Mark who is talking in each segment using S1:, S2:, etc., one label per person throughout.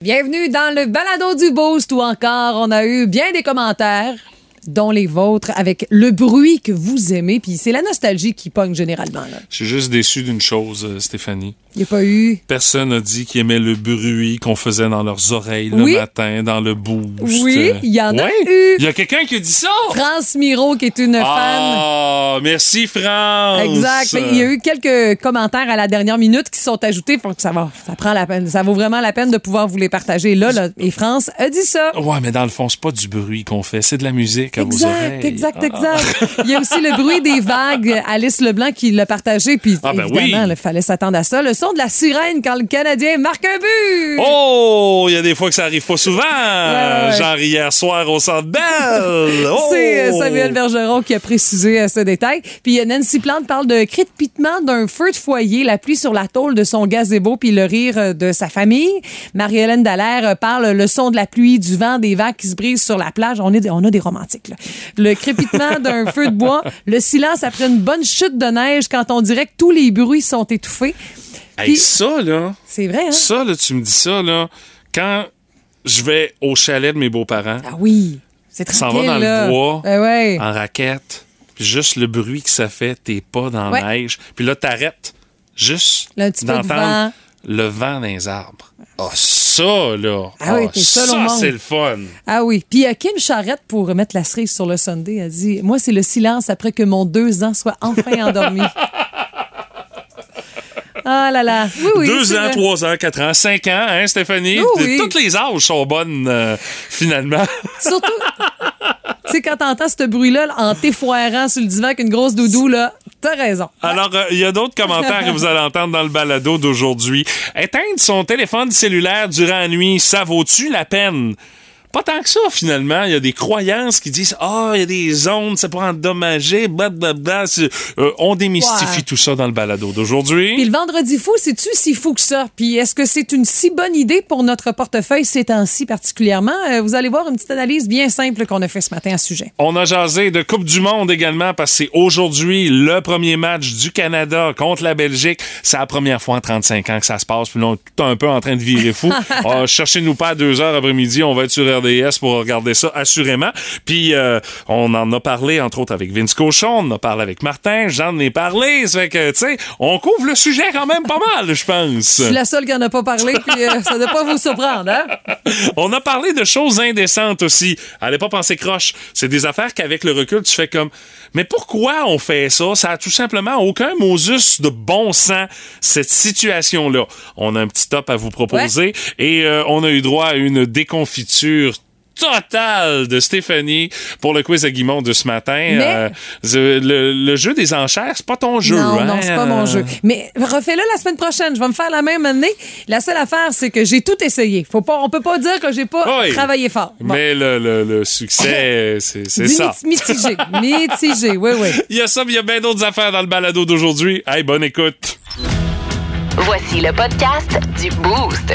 S1: Bienvenue dans le balado du Boost où encore on a eu bien des commentaires dont les vôtres avec le bruit que vous aimez puis c'est la nostalgie qui pogne généralement là.
S2: Je suis juste déçu d'une chose, euh, Stéphanie.
S1: Il n'y a pas eu
S2: Personne n'a dit qu'il aimait le bruit qu'on faisait dans leurs oreilles
S1: Oui.
S2: le matin, dans le boost.
S1: Oui, il y en a eu.
S2: Il y a quelqu'un qui a dit ça?
S1: France Miro qui est une fan.
S2: Ah, merci France.
S1: Exact. Il y a eu quelques commentaires à la dernière minute qui sont ajoutés. Faut que ça va, ça prend la peine. Ça vaut vraiment la peine de pouvoir vous les partager là. là. Et France a dit ça.
S2: Ouais, mais dans le fond, c'est pas du bruit qu'on fait, c'est de la musique à vos
S1: Exact,
S2: oreilles.
S1: exact,
S2: Ah.
S1: exact. Il y a aussi le bruit des vagues. Alice Leblanc qui l'a partagé. Puis
S2: Ah, ben
S1: évidemment,
S2: oui.
S1: il fallait s'attendre à ça. Le son de la sirène quand le Canadien marque un but.
S2: Oh, il y a des fois que ça arrive pas souvent.
S1: ouais.
S2: Genre hier soir au Centre Bell. Oh!
S1: C'est euh, Samuel Bergeron qui a précisé euh, ce détail. Puis euh, Nancy Plante parle de crépitement d'un feu de foyer, la pluie sur la tôle de son gazebo, puis le rire euh, de sa famille. Marie-Hélène Dallaire euh, parle le son de la pluie, du vent, des vagues qui se brisent sur la plage. On, est, on a des romantiques. Là. Le crépitement d'un feu de bois, le silence après une bonne chute de neige quand on dirait que tous les bruits sont étouffés.
S2: Hey,
S1: Puis-
S2: ça, là,
S1: C'est vrai, hein?
S2: ça, là, tu me dis ça, là, quand je vais au chalet de mes beaux-parents,
S1: Ah oui, c'est
S2: Ça va
S1: tranquille,
S2: dans le bois.
S1: Ouais.
S2: en raquette, puis juste le bruit que ça fait, t'es pas dans
S1: Ouais.
S2: la neige, puis là, t'arrêtes juste d'entendre le vent dans les arbres. Ah, ça, là!
S1: Ah oui, t'es seul au
S2: ça, c'est le fun!
S1: Ah oui. Puis euh, Kim Charrette, pour remettre la cerise sur le Sunday, a dit Moi, c'est le silence après que mon deux ans soit enfin endormi. Ah là là. Oui, oui.
S2: Deux ans,
S1: vrai.
S2: trois ans, quatre ans, cinq ans, hein, Stéphanie?
S1: Oui, oui.
S2: Toutes les âges sont bonnes, euh, finalement.
S1: Surtout, tu sais, quand t'entends ce bruit-là en t'effoirant sur le divan avec une grosse doudou, là, t'as raison.
S2: Alors, euh, il y a d'autres commentaires que vous allez entendre dans le balado d'aujourd'hui. Éteindre son téléphone cellulaire durant la nuit, ça vaut-tu la peine? Pas tant que ça, finalement. Il y a des croyances qui disent Ah, il y a des ondes, ça pourrait endommager, blablabla. Euh, on démystifie
S1: Ouais.
S2: tout ça dans le balado d'aujourd'hui.
S1: Puis le vendredi fou, c'est-tu si fou que ça? Puis est-ce que c'est une si bonne idée pour notre portefeuille ces temps-ci particulièrement? Euh, vous allez voir une petite analyse bien simple qu'on a fait ce matin à ce sujet.
S2: On a jasé de Coupe du Monde également parce que c'est aujourd'hui le premier match du Canada contre la Belgique. C'est la première fois en 35 ans que ça se passe. Puis là, on est tout un peu en train de virer fou. Ah, Cherchez-nous pas à 2 heures après-midi. On va être sur RDS pour regarder ça assurément. Puis euh, on en a parlé entre autres avec Vince Cochon. On en a parlé avec Martin. J'en ai parlé. Ça fait que, tu sais, on couvre le sujet quand même pas mal, je pense.
S1: Je suis la seule qui en a pas parlé, puis euh, ça ne doit pas vous surprendre, hein?
S2: On a parlé de choses indécentes aussi. Allez pas penser croche. C'est des affaires qu'avec le recul, tu fais comme, mais pourquoi on fait ça? Ça a tout simplement aucun Moses de bon sens, cette situation-là. On a un petit top à vous proposer et euh, on a eu droit à une déconfiture totale de Stéphanie pour le quiz à Guimond de ce matin.
S1: Mais-
S2: Euh, le, le jeu des enchères, c'est pas ton jeu.
S1: non,
S2: hein?
S1: non, c'est pas mon jeu. Mais refais-le la semaine prochaine. Je vais me faire la même année. La seule affaire, c'est que j'ai tout essayé. Faut pas, on peut pas dire que j'ai pas
S2: Oui.
S1: travaillé fort. Bon.
S2: Mais le, le- le succès, c'est ça.
S1: mit- Mitigé. Mitigé, oui, oui.
S2: Il y a ça, mais il y a bien d'autres affaires dans le balado d'aujourd'hui. Hey, bonne écoute.
S3: Voici le podcast du Boost.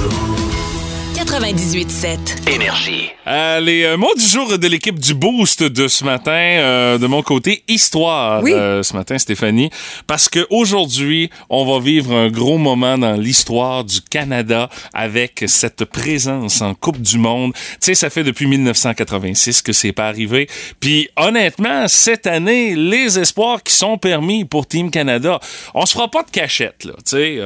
S3: 98.7.
S4: Énergie.
S2: Euh, les euh, mots du jour de l'équipe du Boost de ce matin, euh, de mon côté, histoire
S1: Oui.
S2: euh, ce matin, Stéphanie, parce que aujourd'hui, on va vivre un gros moment dans l'histoire du Canada avec cette présence en Coupe du Monde. Tu sais, ça fait depuis 1986 que c'est pas arrivé. Puis honnêtement, cette année, les espoirs qui sont permis pour Team Canada, on se fera pas de cachette là. Tu sais.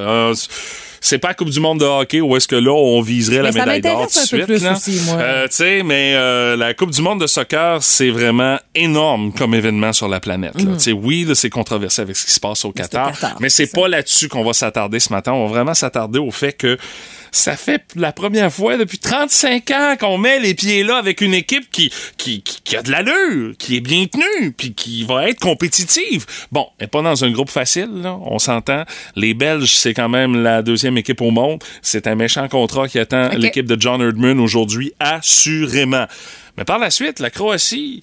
S2: C'est pas la Coupe du monde de hockey où est-ce que là, on viserait la
S1: Mais
S2: médaille d'or tout de suite.
S1: plus
S2: là.
S1: aussi, moi.
S2: Euh, tu sais, mais euh, la Coupe du monde de soccer, c'est vraiment énorme comme événement sur la planète. là. Tu sais, oui, là, c'est controversé avec ce qui se passe au Qatar,
S1: Mm. Qatar,
S2: mais c'est pas là-dessus qu'on va s'attarder ce matin. On va vraiment s'attarder au fait que ça fait la première fois depuis 35 ans qu'on met les pieds là avec une équipe qui, qui, qui, qui a de l'allure, qui est bien tenue, puis qui va être compétitive. Bon, est pas dans un groupe facile, là, on s'entend. Les Belges, c'est quand même la deuxième équipe au monde. C'est un méchant contrat qui attend l'équipe de John Herdman aujourd'hui, assurément. Mais par la suite, la Croatie,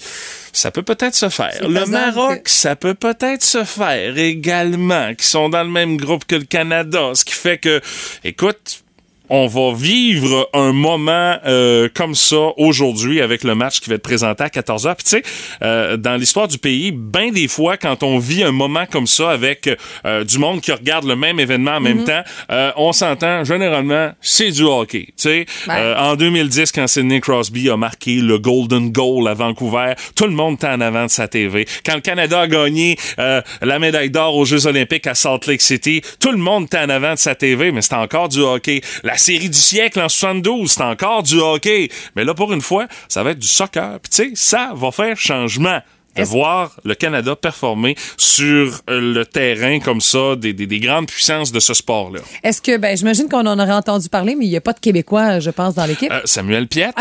S2: ça peut peut-être se faire. Le Maroc,
S1: que-
S2: ça peut peut-être se faire également, qui sont dans le même groupe que le Canada, ce qui fait que, écoute, on va vivre un moment euh, comme ça aujourd'hui avec le match qui va être présenté à 14h. Puis tu sais, euh, dans l'histoire du pays, bien des fois, quand on vit un moment comme ça avec euh, du monde qui regarde le même événement en même temps, euh, on s'entend, généralement, c'est du hockey. Tu sais,
S1: Ouais.
S2: Euh, en 2010, quand Sidney Crosby a marqué le Golden Goal à Vancouver, tout le monde était en avant de sa TV. Quand le Canada a gagné euh, la médaille d'or aux Jeux olympiques à Salt Lake City, tout le monde était en avant de sa TV, mais c'était encore du hockey. La série du siècle en 72, c'était encore du hockey. Mais là, pour une fois, ça va être du soccer. Puis tu sais, ça va faire changement de voir le Canada performer sur euh, le terrain comme ça, des, des- des grandes puissances de ce sport-là.
S1: Est-ce que, ben, j'imagine qu'on en aurait entendu parler, mais il n'y a pas de Québécois, je pense, dans l'équipe.
S2: Euh, Samuel Piette.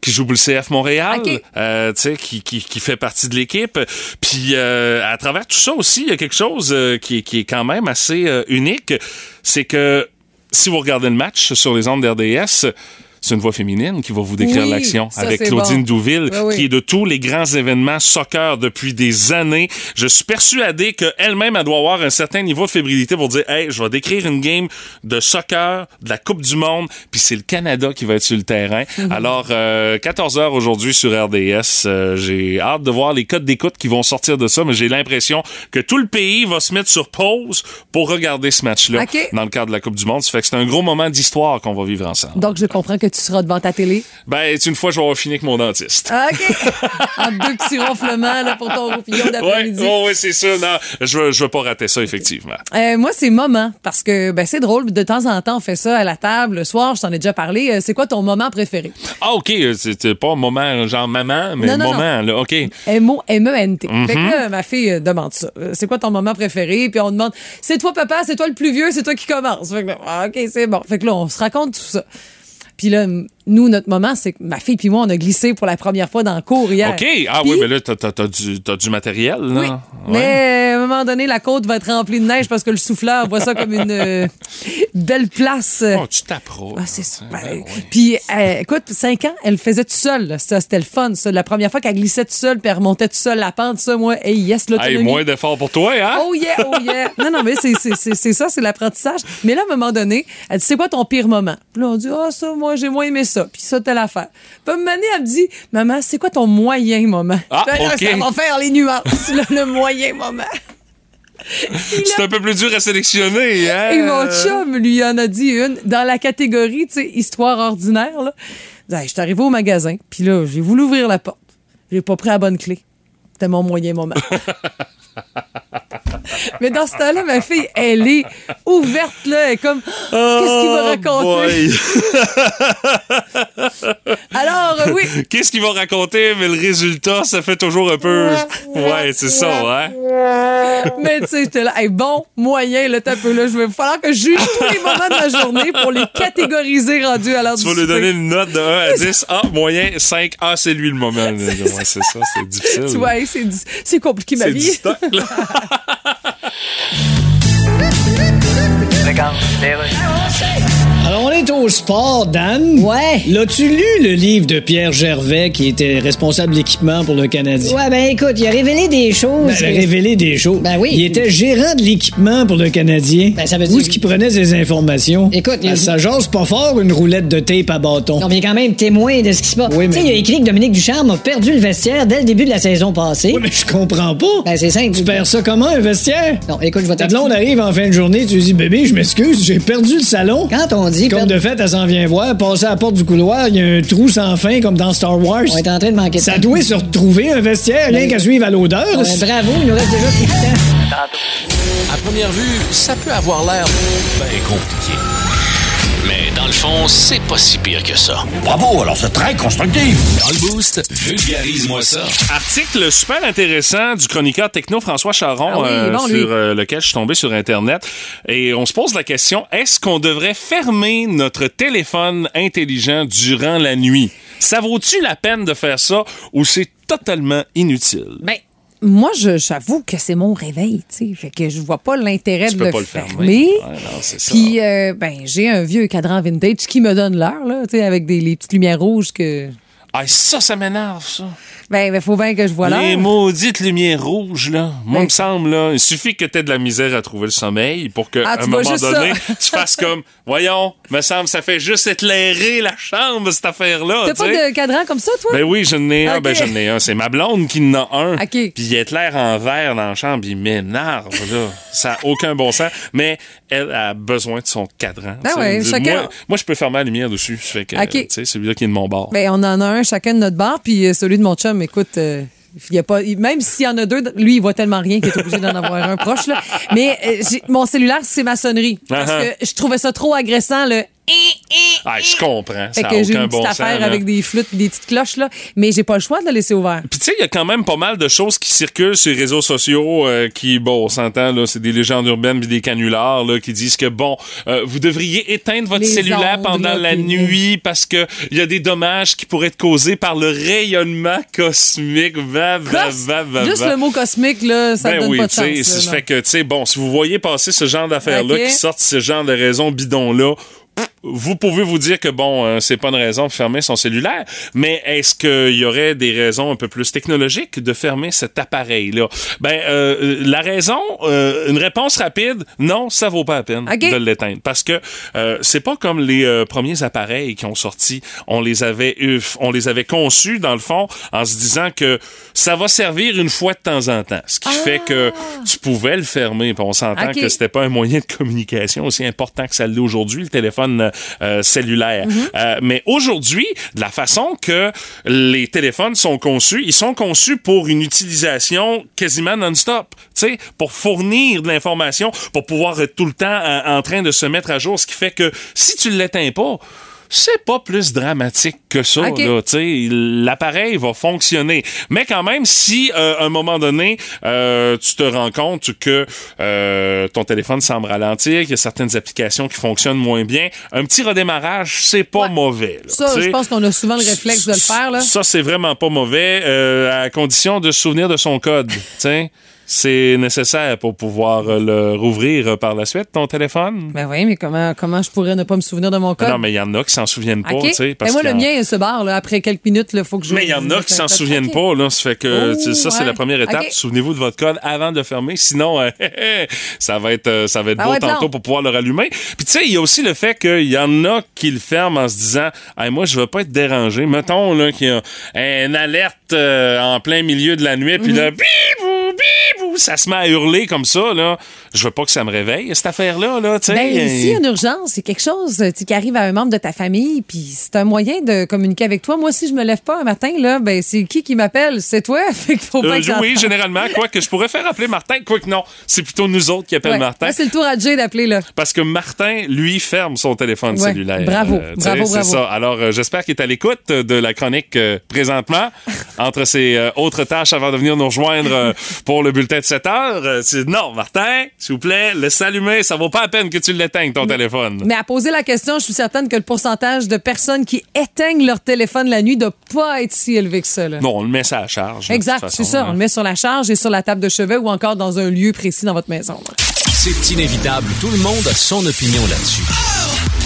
S2: Qui joue pour le CF Montréal,
S1: OK.
S2: euh, tu sais, qui, qui, qui fait partie de l'équipe. Puis euh, à travers tout ça aussi, il y a quelque chose euh, qui, est- qui est quand même assez unique, c'est que si vous regardez le match sur les ondes d'RDS, c'est une voix féminine qui va vous décrire
S1: Oui,
S2: l'action avec Claudine
S1: bon.
S2: Douville,
S1: Oui, oui.
S2: qui est de tous les grands événements soccer depuis des années. Je suis persuadé qu'elle-même, elle doit avoir un certain niveau de fébrilité pour dire, hey, je vais décrire une game de soccer, de la Coupe du Monde, puis c'est le Canada qui va être sur le terrain.
S1: Mhm.
S2: Alors, euh, 14 heures aujourd'hui sur RDS. Euh, j'ai hâte de voir les codes d'écoute qui vont sortir de ça, mais j'ai l'impression que tout le pays va se mettre sur pause pour regarder ce match-là dans le cadre de la Coupe du Monde. Ça fait que c'est un gros moment d'histoire qu'on va vivre ensemble.
S1: Donc, je comprends que tu seras devant ta télé?
S2: Ben, une fois, je vais avoir fini avec mon dentiste.
S1: Ah, OK. en deux petits ronflements là, pour ton roupillon d'après-midi.
S2: ouais, c'est ça. Non, je veux, je veux pas rater ça, effectivement.
S1: Euh, moi, c'est moment, parce que ben, c'est drôle. De temps en temps, on fait ça à la table, le soir, je t'en ai déjà parlé. Euh, c'est quoi ton moment préféré?
S2: Ah, OK, c'était pas un moment genre maman, mais
S1: Non, non,
S2: moment, là. OK.
S1: M-O-M-E-N-T.
S2: Mhm.
S1: Fait que là, ma fille euh, demande ça. Euh, C'est quoi ton moment préféré? Puis on demande, c'est toi, papa, c'est toi le plus vieux, c'est toi qui commence. Fait que là, ah, OK, c'est bon. Fait que là, on se raconte tout ça. Puis nous, notre moment, c'est que ma fille puis moi, on a glissé pour la première fois dans le cours hier.
S2: OK. Ah oui, mais là, t'as, t'as- t'as du, t'as du matériel, là.
S1: Oui.
S2: Ouais.
S1: Mais à un moment donné, la côte va être remplie de neige parce que le souffleur voit ça comme une euh, belle place.
S2: Oh, tu t'approches.
S1: Ah, c'est ça.
S2: Ben
S1: Ben. Puis, euh, écoute, cinq ans, elle le faisait toute seule. là. Ça, c'était le fun. Ça. La première fois qu'elle glissait toute seule, puis elle remontait toute seule la pente, ça, moi, hey, yes, l'autonomie.
S2: Hey, moins d'efforts pour toi, hein?
S1: Oh yeah, oh yeah. Non, non, mais c'est, c'est, c'est, c'est ça, c'est l'apprentissage. Mais là, à un moment donné, elle dit, c'est quoi ton pire moment? Puis là, on dit, ah, ça, moi, j'ai moins aimé ça. Puis ça, telle affaire. Puis à un moment donné, elle me dit, maman, c'est quoi ton moyen moment?
S2: Ah,
S1: Puis là,
S2: OK.
S1: Ça va faire les nuances, là, le moyen moment.
S2: C'est un peu plus dur à sélectionner, hein?
S1: Et mon chum, lui, en a dit une dans la catégorie, tu sais, histoire ordinaire, là. Hey, Je suis arrivé au magasin, puis là, j'ai voulu ouvrir la porte. J'ai pas pris la bonne clé. C'était mon moyen moment. Mais dans ce temps-là, ma fille, elle est ouverte, là. Elle est comme, qu'est-ce qu'il va raconter?
S2: Oh, boy.
S1: Alors, euh, oui.
S2: Qu'est-ce qu'il va raconter? Mais le résultat, ça fait toujours un peu. Ouais, c'est ça, hein?
S1: Mais tu sais, j'étais là, Hey, bon, moyen, là, t'as peu, là. Je vais falloir que je juge tous les moments de ma journée pour les catégoriser rendus à l'heure du
S2: Tu vas lui donner une note de 1 à 10. Ah, moyen, 5. Ah, c'est lui le moment. Ouais, c'est ça, c'est difficile.
S1: Tu vois, c'est, compliqué, ma
S2: du
S1: vie.
S2: stock, là. Ha ha ha ha!
S4: Alors, on est au sport, Dan.
S5: Ouais.
S4: L'as-tu lu le livre de Pierre Gervais, qui était responsable d'équipement pour le Canadien?
S5: Ouais, ben écoute, il a révélé des choses.
S4: Ben, a révélé des choses.
S5: Ben oui.
S4: Il était gérant de l'équipement pour le Canadien.
S5: Ben, ça veut
S4: Où
S5: dire-
S4: est-ce qu'il prenait ses informations?
S5: Écoute, il-
S4: Ah, ça jase pas fort une roulette de tape à bâton.
S5: Non, mais il est quand même témoin de ce qui se passe.
S4: Oui, mais-
S5: Tu sais, il a écrit que Dominique Ducharme a perdu le vestiaire dès le début de la saison passée.
S4: Oui, mais je comprends pas.
S5: Ben, c'est simple.
S4: Tu perds ça comment, un vestiaire?
S5: Non, écoute, je vais t'expliquer.
S4: arrive en fin de journée, tu dis, bébé, je m'excuse, j'ai perdu le salon.
S5: Quand on dit
S4: Comme de fait, elle s'en vient voir, passer à la porte du couloir, il y a un trou sans fin comme dans Star Wars.
S5: on est en train de manquer de
S4: Ça doit se retrouver un vestiaire, rien
S5: Ben-
S4: qu'à suivre à l'odeur.
S5: Ouais, bravo, il nous reste déjà plus de temps.
S6: À première vue, ça peut avoir l'air bien compliqué. Mais dans le fond, c'est pas si pire que ça.
S7: Bravo, alors c'est très constructif.
S6: Dans le boost, vulgarise-moi ça.
S2: Article super intéressant du chroniqueur techno François Charon
S1: Ah oui,
S2: euh,
S1: bon,
S2: sur euh, lequel je suis tombé sur Internet. Et on se pose la question, est-ce qu'on devrait fermer notre téléphone intelligent durant la nuit? Ça vaut-tu la peine de faire ça ou c'est totalement inutile?
S1: Ben, moi, je- j'avoue que c'est mon réveil, tu sais. Fait que je vois pas l'intérêt de
S2: peux
S1: le
S2: pas le
S1: fermer.
S2: fermer. Ouais, non.
S1: Puis, euh, ben, j'ai un vieux cadran vintage qui me donne l'heure, là, tu sais, avec des, les petites lumières rouges que.
S2: Ah, ça, ça m'énerve, ça.
S1: Ben, il faut bien que je vois là.
S2: Les maudites lumières rouges, là. Moi,
S1: Ben-
S2: il me semble, là, il suffit que tu aies de la misère à trouver le sommeil pour qu'à
S1: Ah,
S2: un moment donné, tu fasses comme, voyons, me semble, ça fait juste éclairer la chambre, cette affaire-là.
S1: T'as pas de cadran comme ça, toi?
S2: Ben oui, j'en ai un. Ben j'en ai un. C'est ma blonde qui en a un.
S1: Ok.
S2: Puis il éclaire en vert dans la chambre. Il m'énerve, là. Ça n'a aucun bon sens. Mais elle a besoin de son cadran.
S1: Ben ouais,
S2: Moi-
S1: chacun-
S2: Moi, je peux fermer la lumière dessus. Fait que, tu sais, celui-là qui est de mon bord.
S1: Ben, on en a un chacun de notre bar, puis euh, celui de mon chum, écoute. euh, il y a pas, même s'il y en a deux, lui, il voit tellement rien qu'il est obligé d'en avoir un proche. Là. Mais euh, mon cellulaire, c'est ma sonnerie. Parce
S2: Uh-huh.
S1: que je trouvais ça trop agressant, le
S2: Ah, je comprends.
S1: Fait
S2: Ça
S1: que j'ai une petite
S2: bon sens.
S1: affaire avec des flûtes des petites cloches, là. Mais j'ai pas le choix de le laisser ouvert.
S2: Puis tu sais, il y a quand même pas mal de choses qui circulent sur les réseaux sociaux euh, qui, bon, on s'entend, là, c'est des légendes urbaines puis des canulars là, qui disent que, bon, euh, vous devriez éteindre votre
S1: Les
S2: cellulaire
S1: ondes,
S2: pendant
S1: là,
S2: la nuit parce que il y a des dommages qui pourraient être causés par le rayonnement cosmique. Va, va, va, va,
S1: Juste
S2: va.
S1: le mot cosmique, là, ça
S2: Ben
S1: donne
S2: oui,
S1: pas de sens. là,
S2: ça fait que, tu sais, bon, si vous voyez passer ce genre d'affaires-là, qui sortent ce genre de raisons bidons-là, vous pouvez vous dire que bon, euh, c'est pas une raison de fermer son cellulaire, mais est-ce qu'il y aurait des raisons un peu plus technologiques de fermer cet appareil-là? Ben, euh, la raison, euh, une réponse rapide, non, ça vaut pas la peine de l'éteindre, parce que euh, c'est pas comme les euh, premiers appareils qui ont sorti, on les avait, euh, on les avait conçus dans le fond en se disant que ça va servir une fois de temps en temps, ce qui fait que tu pouvais le fermer, on s'entend
S1: Ok.
S2: que c'était pas un moyen de communication aussi important que ça l'est aujourd'hui, le téléphone euh, cellulaire. Euh, mais aujourd'hui, de la façon que les téléphones sont conçus, ils sont conçus pour une utilisation quasiment non-stop, tu sais, pour fournir de l'information, pour pouvoir être tout le temps euh, en train de se mettre à jour, ce qui fait que si tu l'éteins pas, c'est pas plus dramatique que ça,
S1: Ok.
S2: là. Tu sais, l'appareil va fonctionner. Mais quand même, si euh, à un moment donné, euh, tu te rends compte que euh, ton téléphone semble ralentir, qu'il y a certaines applications qui fonctionnent moins bien, un petit redémarrage, c'est pas
S1: Ouais.
S2: mauvais. là.
S1: Ça, je pense qu'on a souvent le réflexe de le faire, là.
S2: Ça, c'est vraiment pas mauvais, euh, à condition de se souvenir de son code. C'est nécessaire pour pouvoir euh, le rouvrir euh, par la suite, ton téléphone?
S1: Ben oui, mais comment, comment je pourrais ne pas me souvenir de mon code?
S2: Non, mais il y en a qui s'en souviennent pas, tu sais.
S1: Et
S2: parce
S1: moi, le mien, il se barre, là. Après quelques minutes, il faut que je.
S2: Mais il y en a qui s'en souviennent pas, là. Ça fait que,
S1: Oh,
S2: tu sais, ça, c'est
S1: ouais.
S2: la première étape. Souvenez-vous de votre code avant de fermer. Sinon, euh, ça va être, ça va être
S1: Ça
S2: beau tantôt pour pouvoir le rallumer. Puis, tu sais, il y a aussi le fait qu'il y en a qui le ferment en se disant, hey, moi, je veux pas être dérangé. Mettons, là, qu'il y a une alerte euh, en plein milieu de la nuit, puis
S1: Mhm.
S2: là, bibou, bibou, ça se met à hurler comme ça, là. Je veux pas que ça me réveille, cette affaire-là, là, tu sais.
S1: Ben, ici, une urgence, c'est quelque chose euh, qui arrive à un membre de ta famille, puis c'est un moyen de communiquer avec toi. Moi, si je me lève pas un matin, là, ben, c'est qui qui m'appelle? C'est toi? Fait qu'il faut pas
S2: Euh,
S1: que
S2: oui, généralement, quoi que je pourrais faire appeler Martin, quoi que non, c'est plutôt nous autres qui appellent
S1: Ouais.
S2: Martin.
S1: C'est le tour à Jay d'appeler, là.
S2: Parce que Martin, lui, ferme son téléphone
S1: Ouais,
S2: cellulaire.
S1: bravo,
S2: tu sais,
S1: bravo,
S2: c'est
S1: bravo.
S2: ça. Alors, euh, j'espère qu'il est à l'écoute de la chronique euh, présentement, entre ses euh, autres tâches avant de venir nous rejoindre pour le bulletin de 7 heures. Euh, c'est- non, Martin, s'il vous plaît, laisse s'allumer. Ça vaut pas la peine que tu l'éteignes, ton téléphone.
S1: Mais à poser la question, je suis certaine que le pourcentage de personnes qui éteignent leur téléphone la nuit ne doit pas être si élevé que ça, là.
S2: Non, on le met ça à charge.
S1: Exact, c'est ça.
S2: là.
S1: On le met sur la charge et sur la table de chevet ou encore dans un lieu précis dans votre maison. là.
S6: C'est inévitable. Tout le monde a son opinion là-dessus.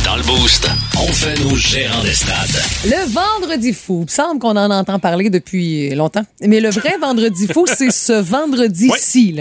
S6: Dans le Boost, on fait nos gérants d'estrade.
S1: Le vendredi fou, il me semble qu'on en entend parler depuis longtemps. Mais le vrai vendredi fou, c'est ce vendredi-ci.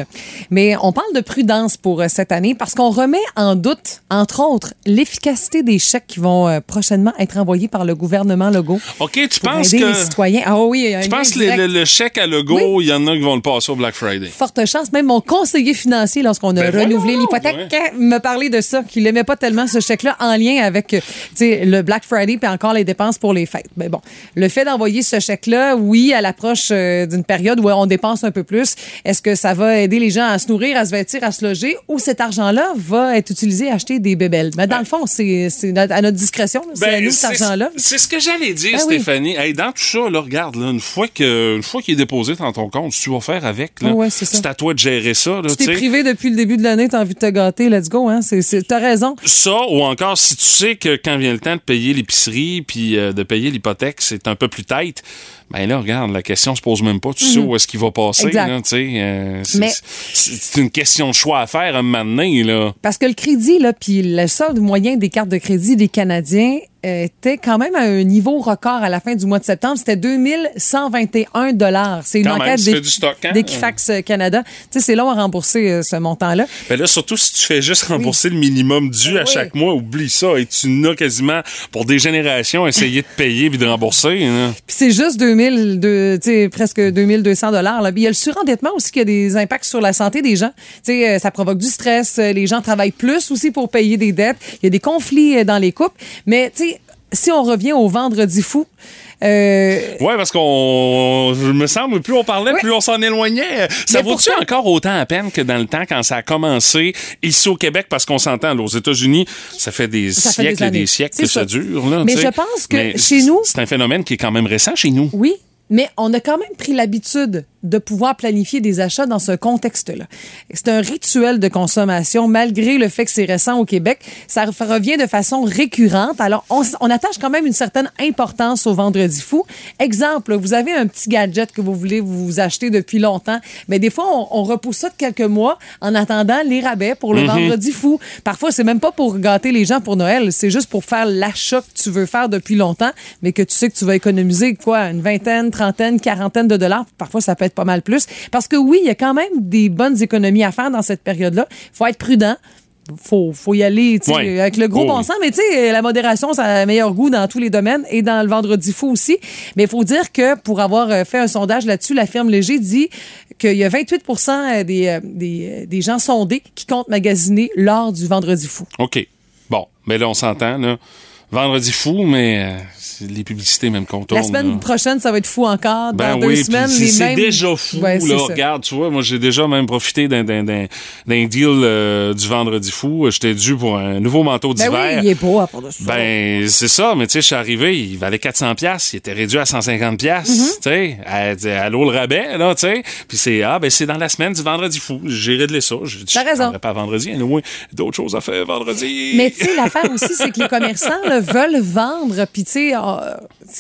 S1: Mais on parle de prudence pour euh, cette année parce qu'on remet en doute, entre autres, l'efficacité des chèques qui vont euh, prochainement être envoyés par le gouvernement Legault
S2: OK, tu
S1: pour
S2: penses
S1: aider les
S2: que.
S1: citoyens. Ah oui,
S2: Tu penses que le, chèque à Legault, il y en a qui vont le passer au Black Friday?
S1: Forte chance. Même mon conseiller financier, lorsqu'on a
S2: Ben
S1: renouvelé l'hypothèque, me parlait de ça, qu'il aimait pas tellement ce chèque-là en lien avec euh, le Black Friday puis encore les dépenses pour les fêtes. Mais bon, le fait d'envoyer ce chèque-là, oui, à l'approche euh, d'une période où on dépense un peu plus, est-ce que ça va aider les gens à se nourrir, à se vêtir, à se loger ou cet argent-là va être utilisé à acheter des bébelles? Mais dans le fond, c'est à notre discrétion. C'est à nous cet
S2: Ben, c'est-
S1: argent-là.
S2: C'est ce que j'allais dire,
S1: oui.
S2: Stéphanie. Hey, dans tout ça, là, regarde, là, une fois qu'il est déposé dans ton compte, tu vas faire avec.
S1: Ouais, c'est
S2: à toi de gérer ça. Là,
S1: Tu t'es privé depuis le début de l'année, t'as envie de te gâter, let's go, hein? T'as raison.
S2: Ça, ou encore, si tu sais que quand vient le temps de payer l'épicerie puis euh, de payer l'hypothèque, c'est un peu plus tight, Ben là, regarde, la question se pose même pas. Tu sais où est-ce qu'il va passer,
S1: Mhm.
S2: Là, euh, c'est-
S1: Mais-
S2: c'est c'est une question de choix à faire un moment donné, là.
S1: Parce que le crédit, là, puis le solde moyen des cartes de crédit des Canadiens était quand même à un niveau record à la fin du mois de septembre. C'était 2121 dollars. C'est une
S2: Quand
S1: enquête
S2: hein?
S1: d'Equifax euh, Canada. Tu sais, c'est long à rembourser euh, ce montant-là.
S2: Ben là, surtout si tu fais juste rembourser le minimum dû à
S1: Oui.
S2: chaque mois, oublie ça. Et tu n'as quasiment, pour des générations, essayé de payer puis de rembourser. hein?
S1: Puis c'est juste 2000, de, tu sais, presque 2200 dollars. Il y a le surendettement aussi qui a des impacts sur la santé des gens. Tu sais, euh, ça provoque du stress. euh, Les gens travaillent plus aussi pour payer des dettes. Il y a des conflits euh, dans les couples. Mais tu sais, si on revient au vendredi fou, euh,
S2: Ouais, parce qu'on, je me semble, plus on parlait, plus on s'en éloignait. Ça vaut-tu encore autant à peine que dans le temps quand ça a commencé ici au Québec? Parce qu'on s'entend, là, aux États-Unis, ça fait des
S1: Ça fait
S2: siècles
S1: des
S2: et des siècles que ça,
S1: ça.
S2: dure. Là,
S1: Mais je pense que
S2: Mais
S1: chez nous-
S2: C'est un phénomène qui est quand même récent chez nous.
S1: oui, mais on a quand même pris l'habitude de pouvoir planifier des achats dans ce contexte-là. C'est un rituel de consommation, malgré le fait que c'est récent au Québec. Ça re- revient de façon récurrente. Alors, on, attache quand même une certaine importance au vendredi fou. Exemple, vous avez un petit gadget que vous voulez vous acheter depuis longtemps, mais des fois, on, on repousse ça de quelques mois en attendant les rabais pour le vendredi fou. Parfois, c'est même pas pour gâter les gens pour Noël, c'est juste pour faire l'achat que tu veux faire depuis longtemps, mais que tu sais que tu vas économiser quoi, une vingtaine, trentaine, quarantaine de dollars. Parfois, ça peut être pas mal plus. Parce que oui, il y a quand même des bonnes économies à faire dans cette période-là. Il faut être prudent. Faut, faut y aller
S2: Ouais.
S1: avec le gros
S2: Oh,
S1: bon sens. Mais tu sais, la modération, ça a un meilleur goût dans tous les domaines et dans le vendredi fou aussi. Mais il faut dire que pour avoir euh, fait un sondage là-dessus, la firme Léger dit qu'il y a 28 des, euh, des, euh, des gens sondés qui comptent magasiner lors du vendredi fou.
S2: OK. Bon, mais là, on s'entend, là. Vendredi fou, mais euh, les publicités même qu'on tourne.
S1: La semaine
S2: là.
S1: prochaine, ça va être fou encore. Dans
S2: Ben
S1: deux
S2: oui, puis
S1: semaines, les
S2: c'est
S1: mêmes...
S2: déjà fou.
S1: Ouais, c'est
S2: là,
S1: ça.
S2: regarde, tu vois, moi j'ai déjà même profité d'un deal euh, du vendredi fou. J'étais dû pour un nouveau manteau
S1: Ben
S2: d'hiver.
S1: oui, il est beau à part de ça.
S2: Ben, c'est ça, mais tu sais, je suis arrivé, il valait 400 pièces, il était réduit à 150 pièces,
S1: Mm-hmm.
S2: tu sais, à, à l'eau le rabais, là, tu sais. Puis c'est, ah, ben, c'est dans la semaine du vendredi fou. J'ai réglé ça. J'ai dit,
S1: raison.
S2: pas vendredi, il y a au moins d'autres choses à faire vendredi.
S1: Mais tu sais, l'affaire aussi, c'est que les commerçants là, veulent vendre. Puis tu sais, euh,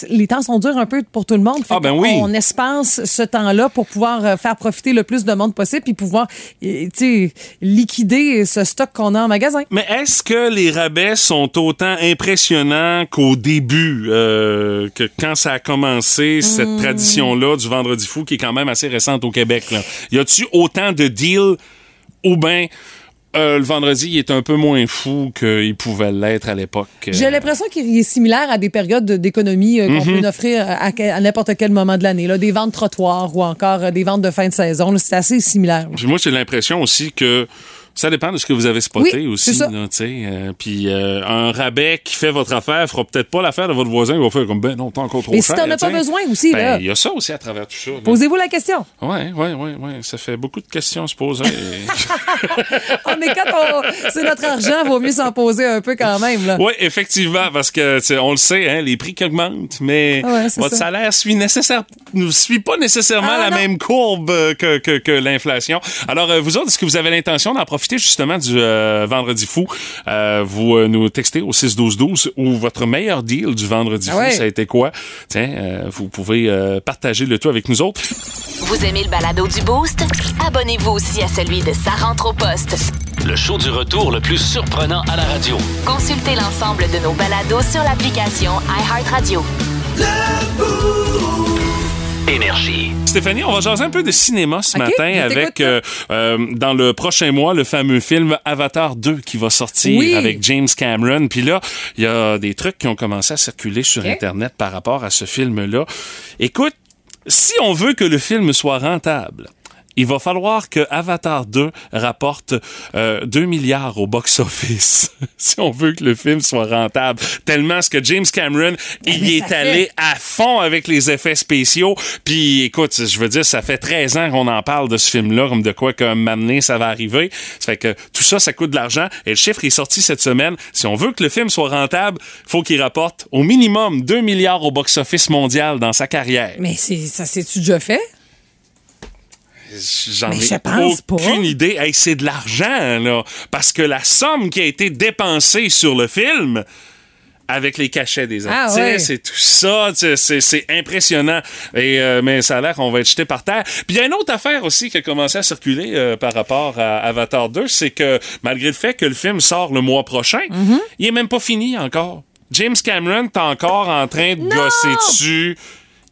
S1: les temps sont durs un peu pour tout le monde. Fait
S2: Ah, ben oui.
S1: On espace ce temps-là pour pouvoir euh, faire profiter le plus de monde possible puis pouvoir, euh, tu sais, liquider ce stock qu'on a en magasin.
S2: Mais est-ce que les rabais sont autant impressionnants qu'au début, euh, que quand ça a commencé, cette
S1: Hmm.
S2: tradition-là du vendredi fou, qui est quand même assez récente au Québec? Là? Y a-tu autant de deals ou bien euh, le vendredi, il est un peu moins fou qu'il pouvait l'être à l'époque? euh?
S1: J'ai l'impression qu'il est similaire à des périodes de- d'économie euh, qu'on
S2: Mhm.
S1: peut offrir à, à n'importe quel moment de l'année. Des ventes trottoirs ou encore des ventes de fin de saison. C'est assez similaire.
S2: Puis moi, j'ai l'impression aussi que ça dépend de ce que vous avez spoté
S1: Oui,
S2: aussi. là. Euh, puis euh, un rabais qui fait votre affaire fera peut-être pas l'affaire de votre voisin. Il va faire comme, ben non, t'as encore trop
S1: Mais si
S2: cher.
S1: t'en as pas besoin aussi, là.
S2: Ben, il y a ça aussi à travers tout ça. là.
S1: Posez-vous la question.
S2: Ouais, ouais, ouais, ouais. Ça fait beaucoup de questions à se poser.
S1: Ah, mais quand on- c'est notre argent, vaut mieux s'en poser un peu quand même. Là.
S2: oui, effectivement, parce que on le sait, hein, les prix qui augmentent, mais
S1: Ouais, c'est
S2: votre
S1: ça.
S2: salaire suit nécessaire, ne suit pas nécessairement
S1: Ah,
S2: la
S1: non.
S2: même courbe euh, que, que, que l'inflation. Alors, euh, vous autres, est-ce que vous avez l'intention d'en profiter justement du euh, vendredi fou? Euh, vous euh, nous textez au 6-12-12 ou votre meilleur deal du vendredi
S1: Ah
S2: fou,
S1: ouais.
S2: ça a été quoi? Tiens, euh, vous pouvez euh, partager le tout avec nous autres.
S3: Vous aimez le balado du Boost? Abonnez-vous aussi à celui de Sa rentre au poste.
S6: Le show du retour le plus surprenant à la radio.
S3: Consultez l'ensemble de nos balados sur l'application iHeartRadio.
S6: Énergie.
S2: Stéphanie, on va jaser un peu de cinéma ce matin avec, euh, euh, dans le prochain mois, le fameux film Avatar 2 qui va sortir
S1: Oui.
S2: avec James Cameron. Puis là, il y a des trucs qui ont commencé à circuler sur. Internet par rapport à ce film-là. Écoute, si on veut que le film soit rentable, il va falloir que Avatar 2 rapporte euh, 2 milliards au box-office si on veut que le film soit rentable. Tellement ce que James Cameron, il
S1: mais
S2: y
S1: ça
S2: est
S1: fait-
S2: allé à fond avec les effets spéciaux. Puis écoute, je veux dire, ça fait 13 ans qu'on en parle de ce film-là, comme de quoi qu'un moment donné, ça va arriver. Ça fait que tout ça, ça coûte de l'argent. Et le chiffre est sorti cette semaine. Si on veut que le film soit rentable, faut qu'il rapporte au minimum 2 milliards au box-office mondial dans sa carrière.
S1: Mais c'est, ça s'est-tu déjà fait?
S2: J'en ai
S1: je pense pas.
S2: aucune idée. Hey, c'est de l'argent, là. Parce que la somme qui a été dépensée sur le film, avec les cachets des
S1: Ah,
S2: artistes
S1: ouais.
S2: et tout ça. C'est impressionnant. Et, euh, mais ça a l'air qu'on va être jeté par terre. Puis il y a une autre affaire aussi qui a commencé à circuler euh, par rapport à Avatar 2, c'est que malgré le fait que le film sort le mois prochain,
S1: Mm-hmm.
S2: il est même pas fini encore. James Cameron est encore en train de gosser dessus.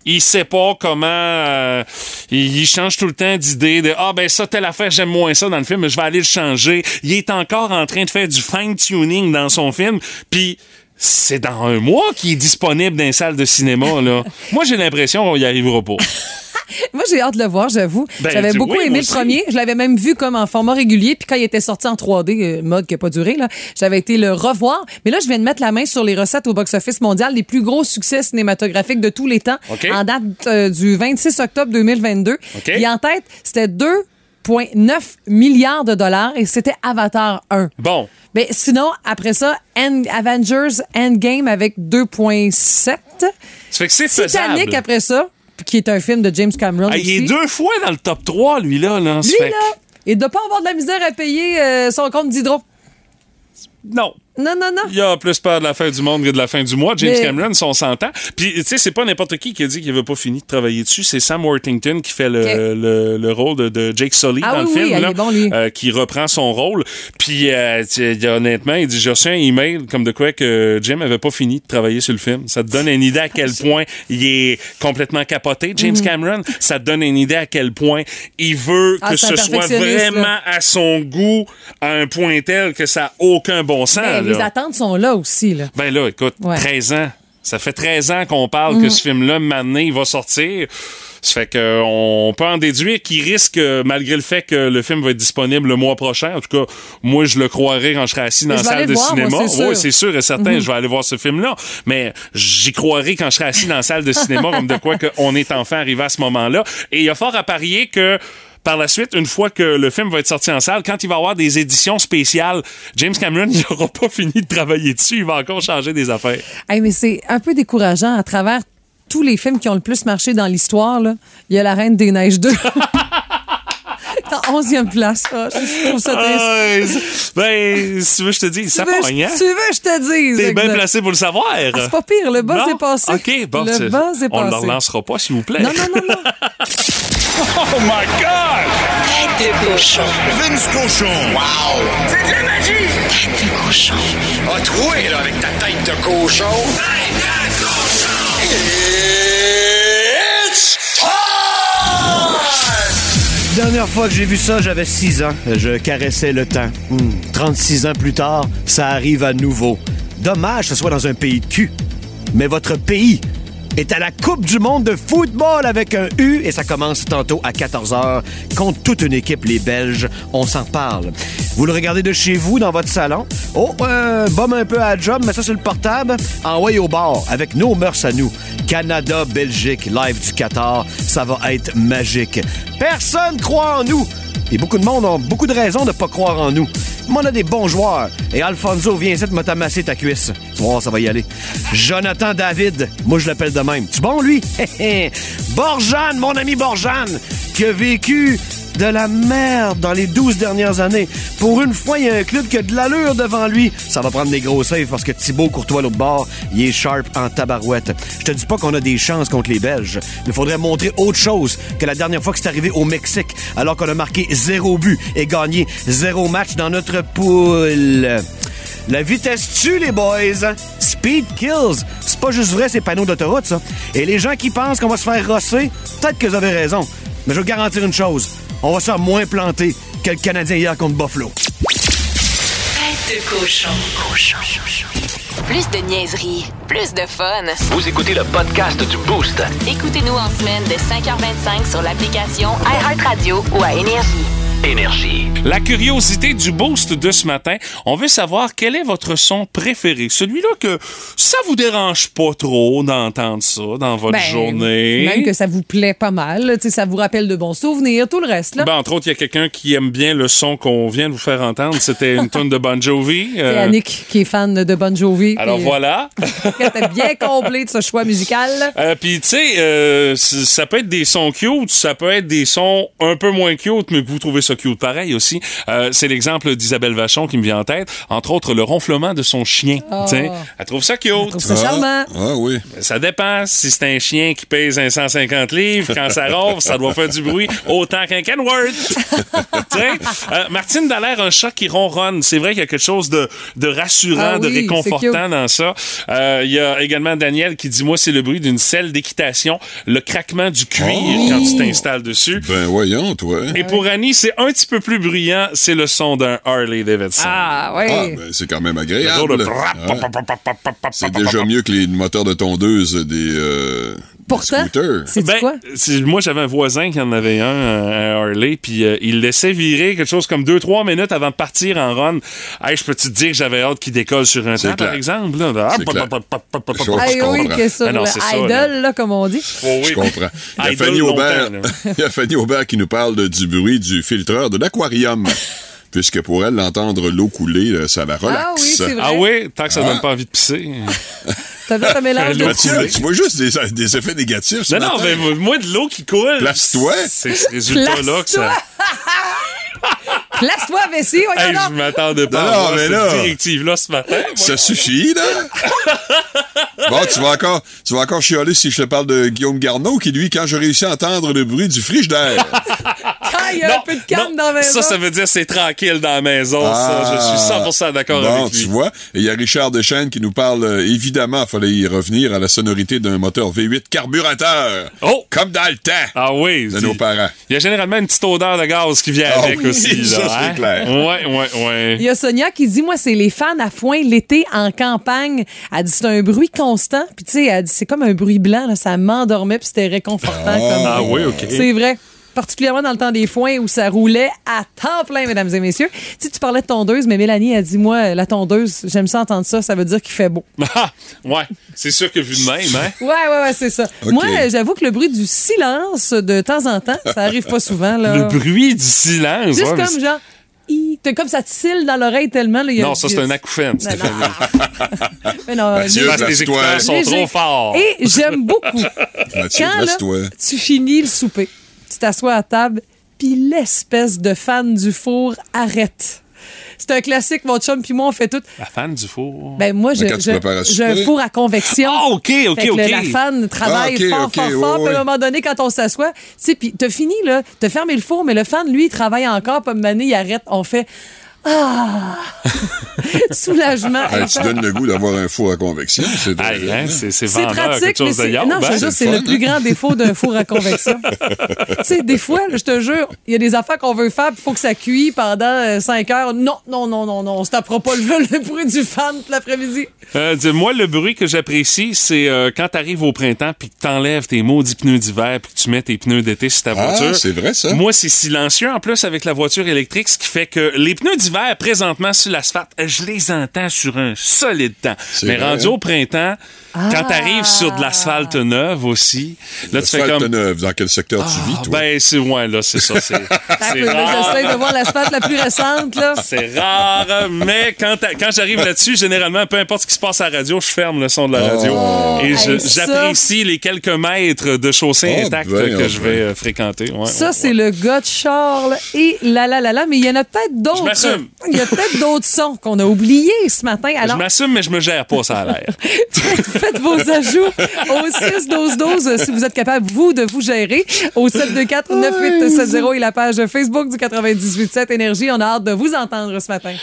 S2: Il sait pas comment. euh, il, il change tout le temps d'idée de Ah, ben ça, telle affaire, j'aime moins ça dans le film, mais je vais aller le changer. Il est encore en train de faire du fine-tuning dans son film. Puis. C'est dans un mois qu'il est disponible dans les salles de cinéma, là. Moi, j'ai l'impression qu'on y arrivera pas.
S1: Moi, j'ai hâte de le voir, j'avoue.
S2: Ben,
S1: J'avais beaucoup
S2: oui,
S1: aimé le premier. Je l'avais même vu comme en format régulier. Puis quand il était sorti en 3D, euh, mode qui n'a pas duré, là, j'avais été le revoir. Mais là, je viens de mettre la main sur les recettes au box-office mondial, les plus gros succès cinématographiques de tous les temps, en date euh, du 26 octobre 2022.
S2: OK.
S1: Et en tête, c'était 2,9 milliards de dollars et c'était Avatar 1.
S2: Bon.
S1: Mais sinon, après ça, End- Avengers Endgame avec 2,7.
S2: Ça fait que c'est
S1: Titanic
S2: faisable.
S1: après ça, qui est un film de James Cameron
S2: Ah, il est deux fois dans le top 3, lui, là. là.
S1: Lui, là, et de pas avoir de la misère à payer euh, son compte d'hydro.
S2: Non.
S1: Non, non, non.
S2: Il a plus peur de la fin du monde que de la fin du mois. James
S1: Mais-
S2: Cameron, si on s'entend. Puis, tu sais, c'est pas n'importe qui qui a dit qu'il avait pas fini de travailler dessus. C'est Sam Worthington qui fait le, le, le rôle de, de Jake Sully
S1: Ah
S2: dans
S1: oui,
S2: le
S1: oui,
S2: film.
S1: il
S2: là,
S1: bon, lui.
S2: euh, qui reprend son rôle. Puis, euh, honnêtement, il dit J'ai reçu un email comme de quoi que Jim avait pas fini de travailler sur le film. Ça te donne une idée à quel point il est complètement capoté, James
S1: Mhm.
S2: Cameron. Ça te donne une idée à quel point il veut
S1: Ah,
S2: que ce soit vraiment
S1: là.
S2: à son goût à un point tel que ça n'a aucun bon sens. Là.
S1: les attentes sont là aussi. Là.
S2: Ben là, écoute,
S1: Ouais.
S2: 13 ans. Ça fait 13 ans qu'on parle que ce film-là, maintenant, il va sortir. Ça fait qu'on peut en déduire qu'il risque, malgré le fait que le film va être disponible le mois prochain, en tout cas, moi, je le croirais quand je serai assis dans la salle de
S1: voir,
S2: cinéma.
S1: moi, c'est sûr.
S2: Ouais, c'est sûr et certain, je vais aller voir ce film-là. Mais j'y croirais quand je serai assis dans la salle de cinéma, comme de quoi qu'on est enfin arrivé à ce moment-là. Et il y a fort à parier que par la suite, une fois que le film va être sorti en salle, quand il va y avoir des éditions spéciales, James Cameron n'aura pas fini de travailler dessus. Il va encore changer des affaires.
S1: Hey, mais c'est un peu décourageant à travers tous les films qui ont le plus marché dans l'histoire. Il y a La Reine des Neiges 2. en 11e place. Ah, je trouve ça triste.
S2: Ah, ben, si tu veux, je te dis, ça pogne, hein?
S1: tu veux, je te dise.
S2: T'es bien placé pour le savoir.
S1: Ah, c'est pas pire, le buzz
S2: Non?
S1: est passé.
S2: OK, bon,
S1: le buzz est
S2: on ne le relancera pas, s'il vous plaît.
S1: Non, non, non, non.
S7: Oh my God!
S3: Tête de cochon.
S7: Vince Cochon! Wow! C'est de la magie!
S3: Tête de cochon.
S7: A troué, là, avec ta tête de cochon! Tête de cochon!
S8: Dernière fois que j'ai vu ça, j'avais 6 ans. Je caressais le temps. Hmm, 36 ans plus tard, ça arrive à nouveau. Dommage que ce soit dans un pays de cul. Mais votre pays est à la Coupe du monde de football avec un U et ça commence tantôt à 14h contre toute une équipe, les Belges. On s'en parle. Vous le regardez de chez vous, dans votre salon. Oh, euh, bombe un peu à job, mais ça sur le portable. Envoyez au bar avec nos mœurs à nous. Canada, Belgique, live du Qatar. Ça va être magique. Personne croit en nous. Et beaucoup de monde ont beaucoup de raisons de pas croire en nous. Mais on a des bons joueurs. Et Alfonso, viens ici de me tamasser ta cuisse. Tu ça va y aller. Jonathan David, moi je l'appelle de même. Tu bon, lui? Borjane, mon ami Borjane, qui a vécu de la merde dans les 12 dernières années. Pour une fois, il y a un club qui a de l'allure devant lui. Ça va prendre des gros saves parce que Thibaut Courtois, l'autre bord, il est sharp en tabarouette. Je te dis pas qu'on a des chances contre les Belges. Il faudrait montrer autre chose que la dernière fois que c'est arrivé au Mexique, alors qu'on a marqué zéro but et gagné zéro match dans notre poule. La vitesse tue, les boys. Speed kills. C'est pas juste vrai, ces panneaux d'autoroute, ça. Et les gens qui pensent qu'on va se faire rosser, peut-être que vous raison. Mais je vous garantir une chose. On va se faire moins planter que le Canadien hier contre Buffalo.
S3: Tête de cochon. Cochon. Plus de niaiserie, plus de fun.
S6: Vous écoutez le podcast du Boost.
S3: Écoutez-nous en semaine de 5h25 sur l'application iHeartRadio ou à Énergie.
S6: Énergie.
S2: La curiosité du boost de ce matin, on veut savoir quel est votre son préféré. Celui-là que ça vous dérange pas trop d'entendre ça dans votre
S1: Ben,
S2: journée.
S1: Même que ça vous plaît pas mal. là, tu sais, Ça vous rappelle de bons souvenirs, tout le reste. Là.
S2: Ben, entre autres, il y a quelqu'un qui aime bien le son qu'on vient de vous faire entendre. C'était une tonne de Bon Jovi.
S1: C'est
S2: Euh,
S1: Annick qui est fan de Bon Jovi.
S2: alors voilà.
S1: euh, T'es bien complet de ce choix musical.
S2: Euh, Puis tu sais, euh, ça peut être des sons cute, ça peut être des sons un peu moins cute, mais que vous trouvez ça ça cute pareil aussi. Euh, c'est l'exemple d'Isabelle Vachon qui me vient en tête. Entre autres, le ronflement de son chien. Tiens, elle trouve ça cute.
S1: trouve ça charmant.
S9: Ah oui.
S2: Ça dépend. Si c'est un chien qui pèse un 150 livres, quand ça ronfle, ça doit faire du bruit autant qu'un Kenworth. Tiens, euh, Martine Dallaire, un chat qui ronronne. C'est vrai qu'il y a quelque chose de, de rassurant,
S1: Ah
S2: de
S1: oui,
S2: réconfortant dans ça. Euh, Il y a également Daniel qui dit, moi, c'est le bruit d'une selle d'équitation, le craquement du cuir
S9: Oh.
S2: quand tu t'installes dessus.
S9: Ben voyons, toi.
S2: Et pour Annie, c'est un petit peu plus bruyant, c'est le son d'un Harley Davidson.
S1: Ah, oui.
S9: Ah, ben, c'est quand même
S2: Le
S9: agréable. C'est déjà mieux que les moteurs de tondeuse des, euh, des
S1: Pourtant, c'est
S2: Ben,
S1: quoi?
S2: moi, j'avais un voisin qui en avait un, un Harley, puis euh, il laissait virer quelque chose comme 2-3 minutes avant de partir en run. Hey, je peux-te dire que j'avais hâte qu'il décolle sur un temps, par exemple. Là? Ah. Oh,
S1: Ah oui, que sur
S2: non,
S1: le
S2: c'est ça,
S1: idol,
S2: là.
S1: là, comme on dit.
S2: oui.
S9: Je comprends. Il y a Fanny Aubert, il y a Fanny Aubert qui nous parle de- du bruit du filtreur de l'aquarium. Puisque pour elle, l'entendre l'eau couler, là, ça la relaxe.
S1: Ah oui, c'est vrai.
S2: Ah oui, tant que ça
S9: Ah.
S2: donne pas envie de pisser.
S1: T'as fait un mélange de
S9: Mathieu,
S1: tout.
S9: tu vois juste des, des effets négatifs. ce
S2: Non, non, mais moi, de l'eau qui coule.
S9: Place-toi.
S2: C'est ce résultat-là que ça.
S1: Place-toi, vessie,
S2: Hey,
S1: voyons
S2: je m'attendais pas
S9: Non,
S2: à
S9: mais
S2: cette
S9: là.
S2: directive-là ce matin.
S9: Ça suffit, là? bon, tu vas encore, tu vas encore chialer si je te parle de Guillaume Garneau, qui, lui, quand je réussis à entendre le bruit du frigidaire.
S1: Quand il y a un peu de calme
S2: non,
S1: dans la maison.
S2: Ça, ça veut dire c'est tranquille dans la maison, ça. Je suis 100% d'accord
S9: bon,
S2: avec lui.
S9: tu vois. Et il y a Richard Deschênes qui nous parle, euh, évidemment, fallait y revenir à la sonorité d'un moteur V8 carburateur.
S2: Oh!
S9: Comme dans le temps
S2: Ah oui.
S9: de nos parents.
S2: Il y a généralement une petite odeur de gaz qui vient
S9: Ah
S2: avec
S9: oui,
S2: aussi.
S9: ça,
S2: là,
S9: c'est
S2: hein?
S9: clair.
S2: Ouais, ouais, ouais.
S1: Il y a Sonia qui dit, moi, c'est les fans à foin l'été en campagne. Elle dit, c'est un bruit constant. Puis, tu sais, elle dit, c'est comme un bruit blanc. là. ça m'endormait, puis c'était réconfortant. comme...
S2: Ah oui, OK.
S1: C'est vrai. Particulièrement dans le temps des foins où ça roulait à temps plein, mesdames et messieurs. Tu sais, tu parlais de tondeuse, mais Mélanie a dit, moi, la tondeuse, j'aime ça entendre ça, ça veut dire qu'il fait beau.
S2: Ah, ouais, c'est sûr que vu de même, hein?
S1: Ouais, ouais, ouais, c'est ça. Moi, euh, j'avoue que le bruit du silence, de temps en temps, ça arrive pas souvent, là.
S2: Le bruit du silence.
S1: Juste
S2: ouais,
S1: comme genre, t'as comme ça te cille dans l'oreille tellement. Là, il y a-
S2: Non, ça, c'est un acouphène,
S1: Non,
S2: Stéphanie.
S1: Mais non,
S9: Mathieu,
S2: que les écouteurs sont trop forts.
S1: Et j'aime beaucoup
S9: Mathieu,
S1: quand là, tu finis le souper, tu t'assois à table, puis l'espèce de fan du four arrête. C'est un classique, mon chum puis moi, on fait tout.
S2: La fan du four.
S1: Ben moi, j'ai un four à convection.
S2: Ah, OK, OK,
S1: Fait
S2: OK.
S1: le- la fan travaille
S9: Ah,
S1: fort, fort, fort. Puis à un moment donné, quand on s'assoit, tu sais, puis t'as fini, là, t'as fermé le four, mais le fan, lui, il travaille encore. Puis à un moment donné, il arrête. On fait Ah! Soulagement.
S9: Hey, tu donnes le goût d'avoir un four à convection. C'est drôle,
S2: Aïe, hein,
S9: hein?
S2: c'est
S1: pratique, mais
S2: de
S1: c'est. Non, jure,
S9: c'est le
S1: plus
S9: hein?
S1: grand défaut d'un four à convection. tu sais, des fois, je te jure, il y a des affaires qu'on veut faire, il faut que ça cuit pendant 5 heures. Non, non, non, non, non, on se tapera pas le, le bruit du fan toute l'après-midi.
S2: Euh, moi, le bruit que j'apprécie, c'est euh, quand t'arrives au printemps puis que t'enlèves tes maudits pneus d'hiver puis que tu mets tes pneus d'été sur ta
S9: Ah,
S2: voiture.
S9: c'est vrai, ça.
S2: Moi, c'est silencieux en plus avec la voiture électrique, ce qui fait que les pneus d'hiver, présentement sur l'asphalte, je les entends sur un solide temps. Mais
S9: vrai,
S2: rendu
S9: hein?
S2: au printemps, quand t'arrives sur de l'asphalte neuve aussi, là, tu fais
S9: L'asphalte
S2: comme...
S9: neuve, dans quel secteur tu vis,
S2: Ah,
S9: toi?
S2: ben, c'est ouais, là, c'est ça. C'est.
S1: J'essaie de voir l'asphalte la plus récente, là.
S2: C'est rare, mais quand, quand j'arrive là-dessus, généralement, peu importe ce qui se passe à la radio, je ferme le son de la radio. et j'apprécie les quelques mètres de chaussée
S9: Oh,
S2: intacte
S9: ben,
S2: que
S9: oh,
S2: je
S9: ben.
S2: vais euh, fréquenter. Ouais,
S1: Ça,
S2: ouais,
S1: c'est
S2: ouais.
S1: le gars de Charles et la la la la, mais il y en a peut-être d'autres.
S2: Je m'assume.
S1: Il y a peut-être d'autres sons qu'on a oubliés ce matin.
S2: Je
S1: Alors,
S2: m'assume, mais je me gère pas, ça a l'air.
S1: faites vos ajouts au 6 12 12 si vous êtes capable, vous, de vous gérer. Au 724 9870 et la page Facebook du 98.7 Énergie. On a hâte de vous entendre ce matin.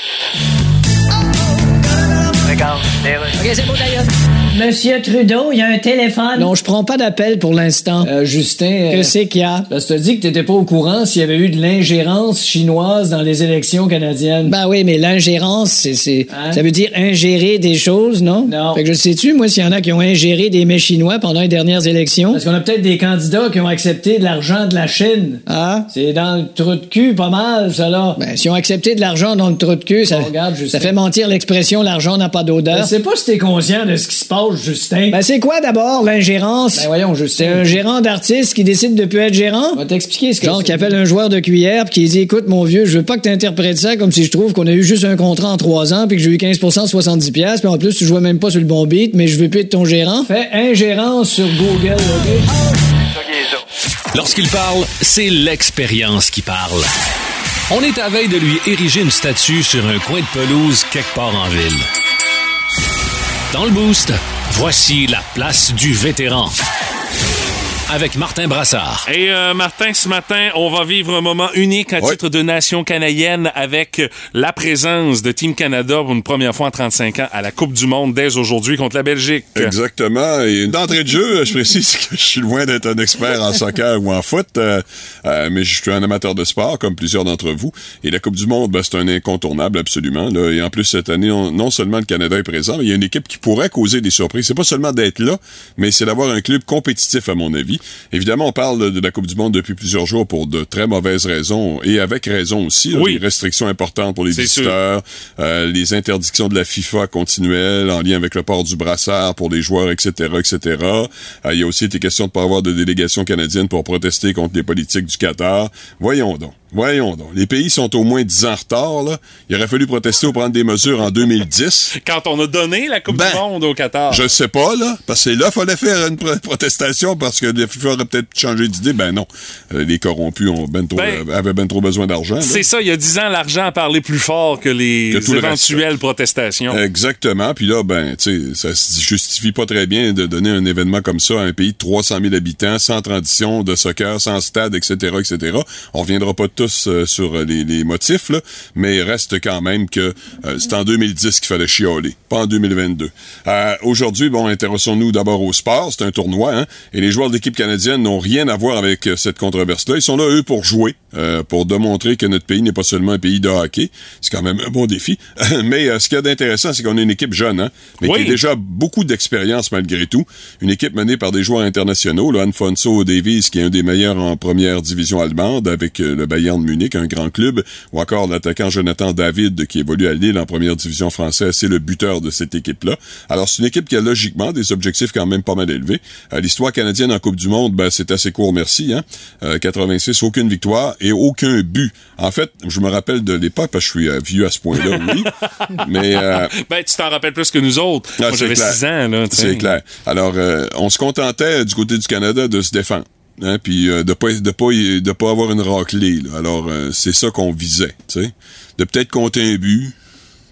S5: OK, c'est beau d'ailleurs. Monsieur Trudeau, il y a un téléphone.
S4: Non, je prends pas d'appel pour l'instant.
S5: Euh, Justin,
S4: Que c'est qu'il y a?
S5: ça te dit que t'étais pas au courant s'il y avait eu de l'ingérence chinoise dans les élections canadiennes.
S4: Ben oui, mais l'ingérence, c'est, c'est-
S5: Hein?
S4: ça veut dire ingérer des choses, non?
S5: Non.
S4: Fait que je sais-tu, moi, s'il y en a qui ont ingéré des mets chinois pendant les dernières élections?
S5: Parce qu'on a peut-être des candidats qui ont accepté de l'argent de la Chine.
S4: Ah?
S5: C'est dans le trou de cul, pas mal, ça là.
S4: Ben, si on accepté de l'argent dans le trou de cul, ça,
S5: Bon, regarde, Justin.
S4: ça fait mentir l'expression l'argent n'a pas
S5: Je
S4: d'odeur.
S5: sais pas si t'es conscient de ce qui se passe, Justin.
S4: Ben, c'est quoi d'abord l'ingérence?
S5: Ben voyons,
S4: c'est
S5: Justin.
S4: un gérant d'artiste qui décide de plus être gérant?
S5: On va t'expliquer ce que
S4: Genre
S5: c'est.
S4: qui appelle un joueur de cuillère puis qui dit écoute mon vieux, je veux pas que tu interprètes ça comme si je trouve qu'on a eu juste un contrat en trois ans puis que j'ai eu 15% 70 pièces puis en plus tu jouais même pas sur le bon beat mais je veux plus être ton gérant.
S5: Fais ingérence sur Google, OK?
S6: Lorsqu'il parle, c'est l'expérience qui parle. On est à veille de lui ériger une statue sur un coin de pelouse quelque part en ville. Dans le boost, voici la place du vétéran. Avec Martin Brassard.
S2: Et euh, Martin, ce matin, on va vivre un moment unique à titre de nation canadienne avec la présence de Team Canada pour une première fois en 35 ans à la Coupe du Monde dès aujourd'hui contre la Belgique.
S9: Exactement. Et d'entrée de jeu, je précise que je suis loin d'être un expert en soccer ou en foot, euh, euh, mais je suis un amateur de sport, comme plusieurs d'entre vous. Et la Coupe du Monde, ben, c'est un incontournable, absolument. Là. Et en plus, cette année, on- non seulement le Canada est présent, mais il y a une équipe qui pourrait causer des surprises. C'est pas seulement d'être là, mais c'est d'avoir un club compétitif, à mon avis. Évidemment, on parle de la Coupe du Monde depuis plusieurs jours pour de très mauvaises raisons, et avec raison aussi. là.
S2: Oui.
S9: Des restrictions importantes pour les visiteurs, euh, les interdictions de la FIFA continuelles en lien avec le port du brassard pour les joueurs, etc., etc. Euh, il y a aussi été question de pas avoir de délégation canadienne pour protester contre les politiques du Qatar. Voyons donc. Voyons donc. Les pays sont au moins 10 ans en retard, là. Il aurait fallu protester ou prendre des mesures en 2010.
S2: Quand on a donné la Coupe
S9: Ben,
S2: du Monde au Qatar.
S9: Je sais pas, là, parce que là, fallait faire une pro- protestation parce que la FIFA aurait peut-être changé d'idée. Ben non. Euh, les corrompus ont ben trop,
S2: Ben,
S9: avaient ben trop besoin d'argent.
S2: C'est ça, il y a 10 ans, l'argent a parlé plus fort que les
S9: Que tout le reste.
S2: éventuelles protestations.
S9: Exactement. Puis là, ben, tu sais, ça se justifie pas très bien de donner un événement comme ça à un pays de 300 000 habitants, sans tradition de soccer, sans stade, etc., etc. On reviendra pas tous euh, sur euh, les, les motifs, là, mais il reste quand même que euh, c'est en 2010 qu'il fallait chialer, pas en 2022. Euh, Aujourd'hui, bon, intéressons-nous d'abord au sport. C'est un tournoi, hein, et les joueurs de l'équipe canadienne n'ont rien à voir avec euh, cette controverse-là. Ils sont là, eux, pour jouer, euh, pour démontrer que notre pays n'est pas seulement un pays de hockey. C'est quand même un bon défi. mais euh, ce qu'il y a d'intéressant, c'est qu'on a une équipe jeune, hein, mais
S2: Oui.
S9: qui a déjà beaucoup d'expérience malgré tout. Une équipe menée par des joueurs internationaux, là, Alfonso Davies, qui est un des meilleurs en première division allemande avec euh, le Bayern de Munich, un grand club, ou encore l'attaquant Jonathan David, qui évolue à Lille en première division française. C'est le buteur de cette équipe-là. Alors, c'est une équipe qui a logiquement des objectifs quand même pas mal élevés. Euh, L'histoire canadienne en Coupe du Monde, ben, c'est assez court, merci. Hein? Euh, 86, aucune victoire et aucun but. En fait, je me rappelle de l'époque, parce que je suis euh, vieux à ce point-là, oui. mais euh,
S2: Ben, tu t'en rappelles plus que nous autres.
S9: ah,
S2: Moi, j'avais
S9: clair.
S2: 6 ans, là.
S9: C'est clair. Alors, euh, on se contentait du côté du Canada de se défendre. Hein, puis euh, de pas de pas de pas avoir une raclée. là. Alors euh, c'est ça qu'on visait, tu sais, de peut-être compter un but,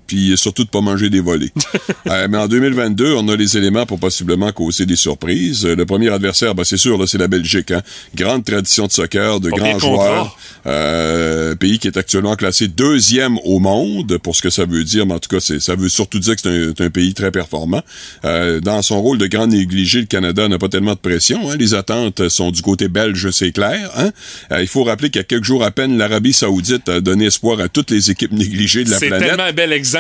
S9: puis surtout de pas manger des volets. Euh, mais en 2022, on a les éléments pour possiblement causer des surprises. Euh, le premier adversaire, ben, c'est sûr, là, c'est la Belgique. Hein. Grande tradition de soccer, de
S2: Pas
S9: grands joueurs. Euh, pays qui est actuellement classé deuxième au monde, pour ce que ça veut dire, mais en tout cas, c'est, ça veut surtout dire que c'est un, c'est un pays très performant. Euh, dans son rôle de grand négligé, le Canada n'a pas tellement de pression. Hein. Les attentes sont du côté belge, c'est clair. Hein. Euh, il faut rappeler qu'il y a quelques jours à peine, l'Arabie saoudite a donné espoir à toutes les équipes négligées de la
S2: C'est
S9: planète.
S2: tellement un bel exemple,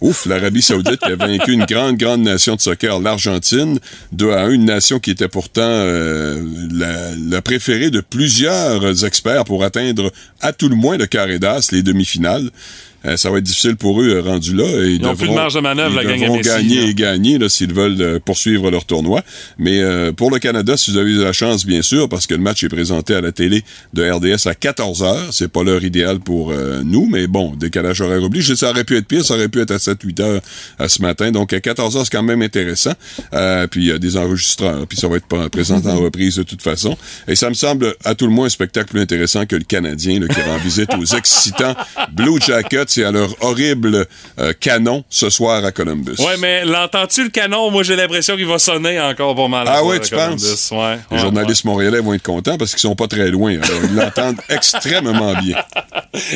S9: Ouf, l'Arabie Saoudite qui a vaincu une grande, grande nation de soccer, l'Argentine, de à une nation qui était pourtant euh, la, la préférée de plusieurs experts pour atteindre à tout le moins le carré d'as, les demi-finales. Euh, ça va être difficile pour eux euh, rendus là. Et
S2: Ils ont plus de marge de manœuvre,
S9: ils
S2: la gang
S9: devront
S2: Messi,
S9: gagner
S2: là.
S9: et gagner là, s'ils veulent euh, poursuivre leur tournoi. Mais euh, pour le Canada, si vous avez eu la chance, bien sûr, parce que le match est présenté à la télé de RDS à 14 heures. C'est pas l'heure idéale pour euh, nous, mais bon, décalage horaire obligé. Ça aurait pu être pire, ça aurait pu être à 7-8 heures à ce matin. Donc à 14 heures, c'est quand même intéressant. Euh, puis il y a des enregistreurs, puis ça va être présenté en reprise de toute façon. Et ça me semble à tout le moins un spectacle plus intéressant que le Canadien là, qui rend visite aux excitants Blue Jackets et à leur horrible euh, canon ce soir à Columbus.
S2: Ouais, mais l'entends-tu le canon? Moi, j'ai l'impression qu'il va sonner encore pas mal.
S9: Ah ouais, tu
S2: Columbus.
S9: penses?
S2: Ouais.
S9: Les
S2: ouais,
S9: journalistes montréalais vont être contents parce qu'ils sont pas très loin. Alors, ils l'entendent extrêmement bien.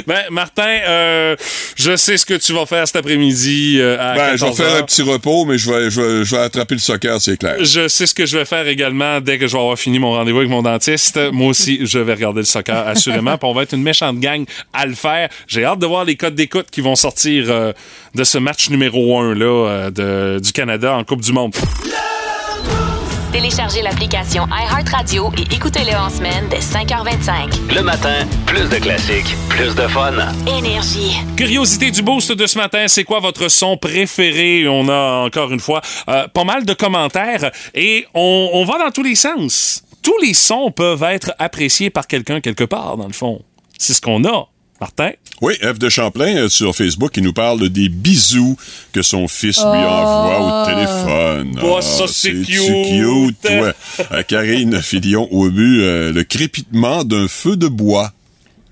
S2: Ben, Martin, euh, je sais ce que tu vas faire cet après-midi euh, à
S9: Ben, je vais
S2: 14
S9: faire un petit repos, mais je vais, je vais, je vais attraper le soccer, c'est clair.
S2: Je sais ce que je vais faire également dès que je vais avoir fini mon rendez-vous avec mon dentiste. Moi aussi, je vais regarder le soccer, assurément. Puis on va être une méchante gang à le faire. J'ai hâte de voir les codes d'écoute qui vont sortir euh, de ce match numéro 1 là, euh, de, du Canada en Coupe du Monde.
S3: Téléchargez l'application iHeartRadio et écoutez-le en semaine dès 5h25.
S6: Le matin, plus de classiques, plus de fun.
S3: Énergie.
S2: Curiosité du boost de ce matin, c'est quoi votre son préféré? On a encore une fois euh, pas mal de commentaires et on, on va dans tous les sens. Tous les sons peuvent être appréciés par quelqu'un quelque part, dans le fond. C'est ce qu'on a. Martin?
S9: Oui, F de Champlain euh, sur Facebook, il nous parle des bisous que son fils lui envoie au téléphone.
S2: Oh,
S9: Ah,
S2: ça, c'est cute.
S9: cute, ouais. Euh, Karine Filion au but, euh, le crépitement d'un feu de bois.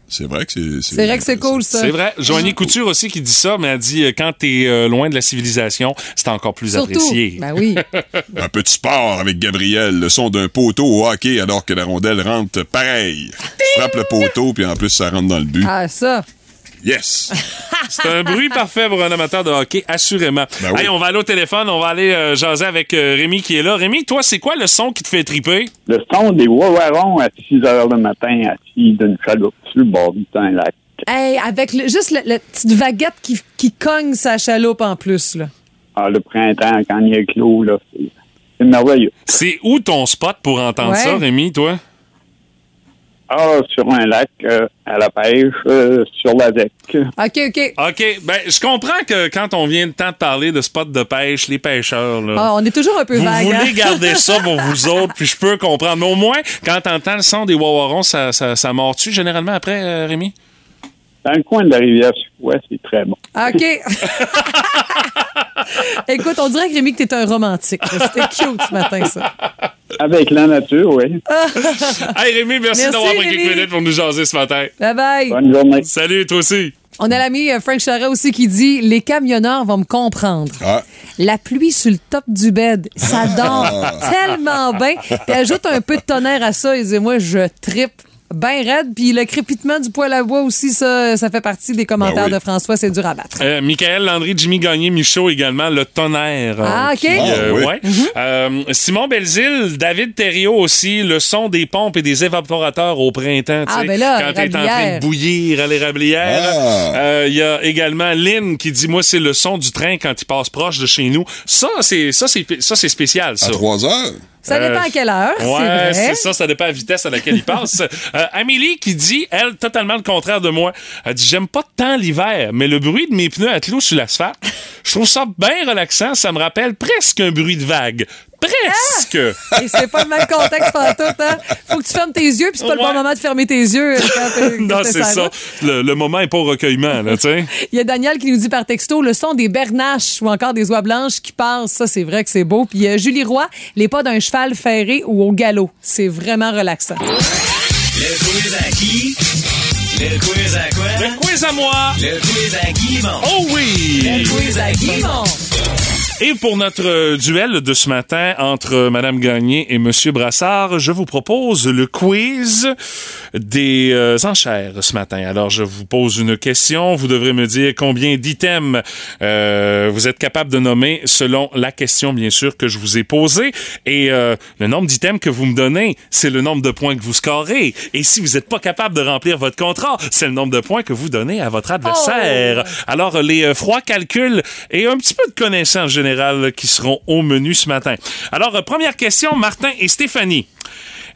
S9: C'est vrai que c'est.
S1: C'est vrai que c'est cool, ça.
S2: C'est vrai. Joanie Couture aussi qui dit ça, mais elle dit euh, quand t'es euh, loin de la civilisation, c'est encore plus
S1: Surtout.
S2: apprécié.
S1: Ben oui.
S9: Un petit sport avec Gabriel, le son d'un poteau au hockey alors que la rondelle rentre pareil. Tu frappes le poteau, puis en plus, ça rentre dans le but.
S1: Ah, ça.
S9: Yes!
S2: C'est un bruit parfait pour un amateur de hockey, assurément.
S9: Ben oui.
S2: Hey, on va aller au téléphone, on va aller euh, jaser avec euh, Rémi qui est là. Rémi, toi, c'est quoi le son qui te fait triper?
S10: Le son des wawarons à 6 heures le matin, assis d'une chaloupe sur le bord d'un lac.
S1: Hey, avec le- juste le- la petite vaguette qui, qui cogne sa chaloupe en plus, là.
S10: Ah, le printemps, quand il y a clos, là, c'est c'est merveilleux.
S2: C'est où ton spot pour entendre
S1: Ouais.
S2: ça, Rémi, toi?
S10: Ah, sur un lac, euh, à la pêche, euh, sur la ZEC.
S1: OK, OK.
S2: OK, ben je comprends que quand on vient de temps de parler de spot de pêche, les pêcheurs, là,
S1: Ah, on est toujours un peu
S2: vous
S1: vague.
S2: voulez
S1: hein?
S2: garder ça pour vous autres, puis je peux comprendre. Mais au moins, quand t'entends le son des wawarons, ça, ça, ça mord-tu généralement après, euh, Rémi?
S10: Dans le coin de la rivière Suquois, c'est très bon.
S1: OK. Écoute, on dirait que Rémi, que t'es un romantique. C'était cute ce matin, ça.
S10: Avec la nature, oui.
S2: Hey Rémi, merci,
S1: Merci,
S2: d'avoir pris quelques minutes pour nous jaser ce matin.
S1: Bye bye.
S10: Bonne journée.
S2: Salut, toi aussi.
S1: On a l'ami euh, Frank Charret aussi qui dit Les camionneurs vont me comprendre.
S9: Ah,
S1: La pluie sur le top du bed, ça dort tellement bien. Puis ajoute un peu de tonnerre à ça et dit Moi, je tripe bien raide. Puis le crépitement du poêle à bois aussi, ça, ça fait partie des commentaires
S9: Ben oui.
S1: de François. C'est dur à battre.
S2: Euh, Michael Landry, Jimmy Gagné, Michaud également, le tonnerre.
S1: Ah,
S2: euh,
S1: OK.
S2: qui, euh,
S9: Ah, oui.
S2: ouais. Euh, Simon Belzile, David Thériault aussi, le son des pompes et des évaporateurs au printemps. tu
S1: Ah, ben là,
S2: quand t'es en train de bouillir à l'érablière.
S9: Ah.
S2: Euh, Il y a également Lynn qui dit Moi, c'est le son du train quand il passe proche de chez nous. Ça, c'est ça, c'est ça, c'est spécial, ça.
S9: à 3 heures?
S1: Ça dépend à quelle heure,
S2: Euh, Ouais, c'est ça, ça dépend de la vitesse à laquelle il passe. Euh, Amélie qui dit, elle, totalement le contraire de moi. Elle dit, j'aime pas tant l'hiver, mais le bruit de mes pneus à clous sur l'asphalte, je trouve ça bien relaxant. Ça me rappelle presque un bruit de vague. Presque!
S1: Et c'est pas le même contexte pantoute, hein? Faut que tu fermes tes yeux, puis c'est pas le bon moment de fermer tes yeux. euh, quand quand
S2: non, c'est ça. Le, le moment est pas au recueillement, là, tu sais.
S1: Il y a Daniel qui nous dit par texto le son des bernaches ou encore des oies blanches qui passent. Ça, c'est vrai que c'est beau. Puis il y a Julie Roy, les pas d'un cheval ferré ou au galop. C'est vraiment relaxant.
S7: Le quiz à qui? Le quiz à quoi?
S2: Le quiz à moi!
S7: Le quiz à Guy Mon.
S2: Oh oui!
S1: Le quiz à Guimond.
S2: Et pour notre euh, duel de ce matin entre Madame Gagné et Monsieur Brassard, je vous propose le quiz des euh, enchères ce matin. Alors, je vous pose une question. Vous devrez me dire combien d'items euh, vous êtes capable de nommer selon la question, bien sûr, que je vous ai posée. Et euh, le nombre d'items que vous me donnez, c'est le nombre de points que vous scorez. Et si vous n'êtes pas capable de remplir votre contrat, c'est le nombre de points que vous donnez à votre adversaire. Alors, les euh, froids calculs et un petit peu de connaissances générales qui seront au menu ce matin. Alors, euh, première question, Martin et Stéphanie.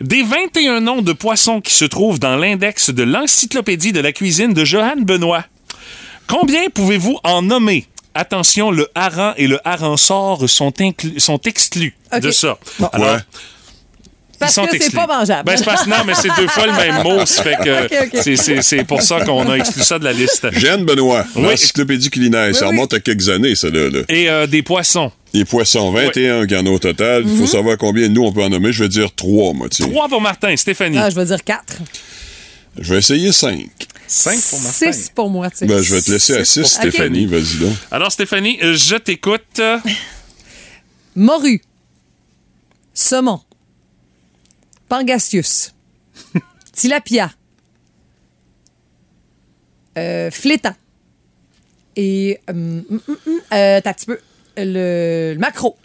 S2: Des 21 noms de poissons qui se trouvent dans l'index de l'encyclopédie de la cuisine de Johann Benoît, combien pouvez-vous en nommer? Attention, le hareng et le sont, inclus- sont exclus de ça.
S9: Pourquoi?
S2: Alors,
S1: Parce
S2: sont
S1: que c'est pas mangeable.
S2: Ben, c'est parce, non, mais c'est deux fois le même mot. Ça fait que
S1: Ok, ok.
S2: c'est- pour ça qu'on a exclu ça de la liste.
S9: Jeanne Benoît,
S2: Oui.
S9: l'encyclopédie culinaire. ça
S1: oui.
S9: remonte à quelques années, ça, là. là.
S2: Et euh, des poissons.
S9: Les poissons, 21 qu'il y en a au total. Il faut savoir combien nous, on peut en nommer. Je vais dire 3, moi, tu sais.
S2: Trois pour Martin. Stéphanie.
S1: Ah, je vais dire 4.
S9: Je vais essayer 5.
S2: Cinq pour Martin.
S1: 6 pour moi, tu sais.
S9: Ben, je vais te laisser à 6,
S1: pour-
S9: Stéphanie. Vas-y, donc.
S2: Alors, Stéphanie, je t'écoute.
S1: Morue. Saumon. Pangasius. Tilapia. Euh, flétan. Et. hum, hum, hum, hum, euh, t'as un petit peu. Le, le macro.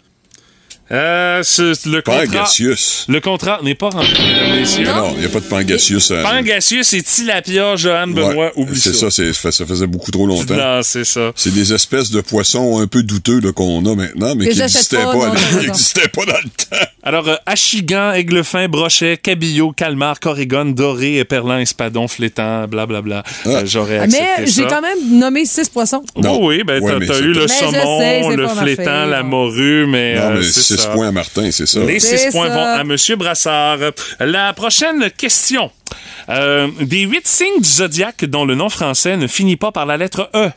S2: Euh, ce- le contrat.
S9: Pangasius.
S2: Le contrat n'est pas rempli, mesdames et messieurs.
S9: Non, il n'y a pas de Pangasius. à-
S2: Pangasius et Tilapia, Johan Benoît,
S9: Ouais,
S2: oublie
S9: C'est
S2: ça.
S9: ça, c'est- ça faisait beaucoup trop longtemps.
S2: Non, c'est ça.
S9: C'est des espèces de poissons un peu douteux là, qu'on a maintenant, mais qui n'existaient
S1: pas,
S9: pas, pas dans le temps.
S2: Alors, euh, achigan, aiglefin, brochet, cabillaud, calmar, corrigone, doré, éperlin, espadon, flétan, blablabla. Euh, J'aurais accepté
S1: Mais
S2: ça.
S1: j'ai quand même nommé 6 poissons.
S9: Non.
S2: Oh oui, ben
S9: Ouais,
S2: t'as eu le saumon, le flétan, la morue, mais,
S9: Non,
S2: euh,
S9: mais
S2: c'est
S9: 6
S2: ça.
S9: points à Martin, c'est ça.
S2: Les 6 points vont à M. Brassard. La prochaine question. Euh, des huit signes du zodiaque dont le nom français ne finit pas par la lettre E,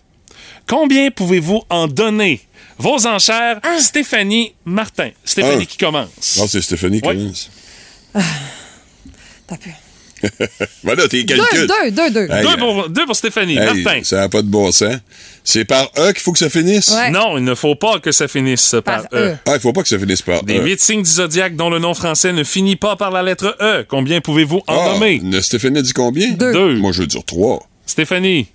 S2: combien pouvez-vous en donner? Vos enchères, Stéphanie Martin. Stéphanie
S9: Un.
S2: qui commence.
S9: Ah, c'est Stéphanie qui
S2: Ouais.
S9: commence.
S1: T'as peu.
S9: voilà, tes
S1: Deux,
S9: calculs.
S1: deux, deux, deux.
S9: Hey,
S2: Deux pour, deux pour Stéphanie.
S9: hey,
S2: Martin.
S9: ça n'a pas de bon sens. C'est par E qu'il faut que ça finisse?
S1: Ouais.
S2: Non, il ne faut pas que ça finisse par,
S1: Par
S2: E.
S1: E.
S9: Ah, il faut pas que ça finisse par
S2: Des
S9: E.
S2: huit signes du zodiaque dont le nom français ne finit pas par la lettre E. Combien pouvez-vous en
S9: Ah,
S2: nommer?
S9: ne- Stéphanie a dit combien?
S1: Deux.
S2: Deux.
S9: Moi, je veux dire trois.
S2: Stéphanie,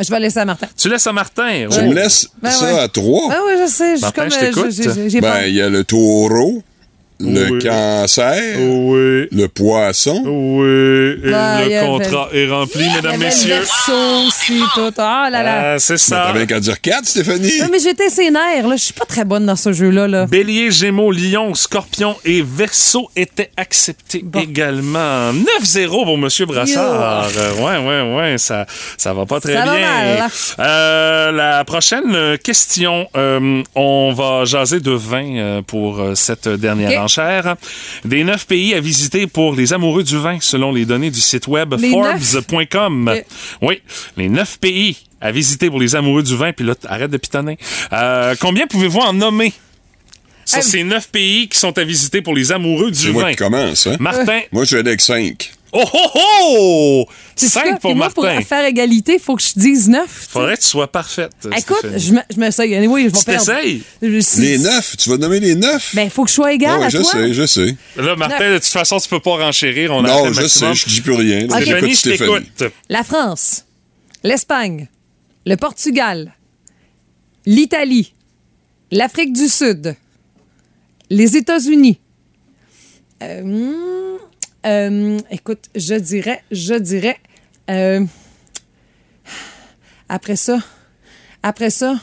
S1: Je vais laisser à Martin.
S2: tu laisses à Martin.
S9: Tu
S2: Oh.
S9: me laisses
S1: Ben
S9: ça
S1: ouais.
S9: à trois?
S1: Ah oui, je sais. Je suis
S2: Martin,
S1: comme.
S2: je
S1: euh,
S9: Ben, il y a le taureau, le
S2: Oui.
S9: cancer,
S2: Oui.
S9: le poisson.
S2: Oui. Et
S1: y
S2: le
S1: avait-
S2: contrat est rempli, mesdames,
S1: le
S2: messieurs.
S1: verso aussi, tout. Ah là là.
S2: Ah, c'est ça.
S9: T'as bien qu'à dire quatre, Stéphanie?
S1: Non, mais j'étais sénère, là. Je suis pas très bonne dans ce jeu-là, là.
S2: Bélier, Gémeaux, Lion, Scorpion et Verseau étaient acceptés également. 9-0 pour Monsieur Brassard. Euh, ouais, ouais, ouais, ça, ça va pas très
S1: Ça va
S2: bien.
S1: mal.
S2: Euh, la prochaine question, euh, on va jaser de vin euh, pour cette dernière
S1: Ok.
S2: Des neuf pays à visiter pour les amoureux du vin, selon les données du site web Forbes.com. Oui, les neuf pays à visiter pour les amoureux du vin. Puis là, arrête de pitonner. Euh, combien pouvez-vous en nommer? Sur ces neuf pays qui sont à visiter pour les amoureux du
S9: C'est moi
S2: vin?
S9: qui commence, hein?
S2: Martin.
S9: Moi, je vais aller avec cinq.
S2: Oh, oh, oh!
S1: C'est ça.
S2: 5 pour
S1: moi, pour
S2: Martin.
S1: faire égalité, il faut que je dise neuf.
S2: Faudrait que tu sois parfaite.
S1: Écoute,
S2: Stéphanie.
S1: je me- je m'essaye. Anyway, je vais
S2: Tu t'essayes?
S1: Je-
S9: Les neuf, tu vas nommer les neuf?
S1: Ben, il faut que je sois égal
S9: Ouais,
S1: à
S9: je
S1: toi.
S9: sais, je sais.
S2: Là, Martin, de toute façon, tu peux pas renchérir. On a
S9: Non, je
S2: maximum.
S9: sais, je dis plus rien. là.
S1: Ok.
S2: Stéphanie, je t'écoute.
S1: La France, l'Espagne, le Portugal, l'Italie, l'Afrique du Sud, les États-Unis. Euh, hmm, euh, écoute, je dirais, je dirais. euh, après ça, après ça,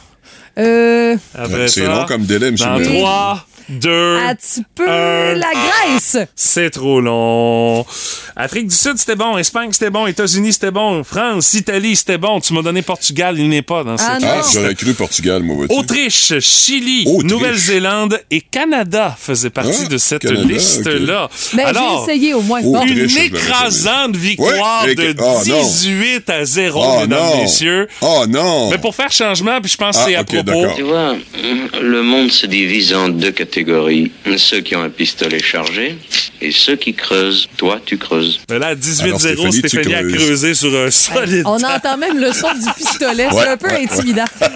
S1: euh,
S2: Après
S9: C'est
S2: ça,
S9: long comme délai, M.
S2: Dans
S9: le maire.
S2: 3, 2,
S1: un petit peu
S2: un.
S1: la Grèce.
S2: C'est trop long. Afrique du Sud, c'était bon. Espagne, c'était bon. États-Unis, c'était bon. France, Italie, c'était bon. Tu m'as donné Portugal, il n'est pas dans
S1: Ah,
S2: cette
S1: non.
S9: Ah,
S2: liste.
S9: j'aurais cru Portugal, moi.
S2: Autriche, Chili. Nouvelle-Zélande et Canada faisaient partie
S9: Ah,
S2: de cette liste-là.
S1: Ben,
S2: Alors,
S1: j'ai essayé au moins. Bon.
S2: Une écrasante victoire
S9: Ouais,
S2: de
S9: oh, non.
S2: 18 à 0,
S9: Oh
S2: mesdames,
S9: non!
S2: messieurs.
S9: Oh non!
S2: Mais pour faire changement, puis je pense que
S9: Ah,
S2: c'est à
S9: ok,
S2: propos.
S11: Tu vois, le monde se divise en deux catégories. Ceux qui ont un pistolet chargé et ceux qui creusent. Toi, tu creuses.
S2: Mais là, à 18-0,
S9: Alors, Stéphanie,
S2: Stéphanie a creusé sur un solide.
S1: On entend même le son du pistolet.
S9: Ouais,
S1: c'est un peu
S9: ouais,
S1: intimidant.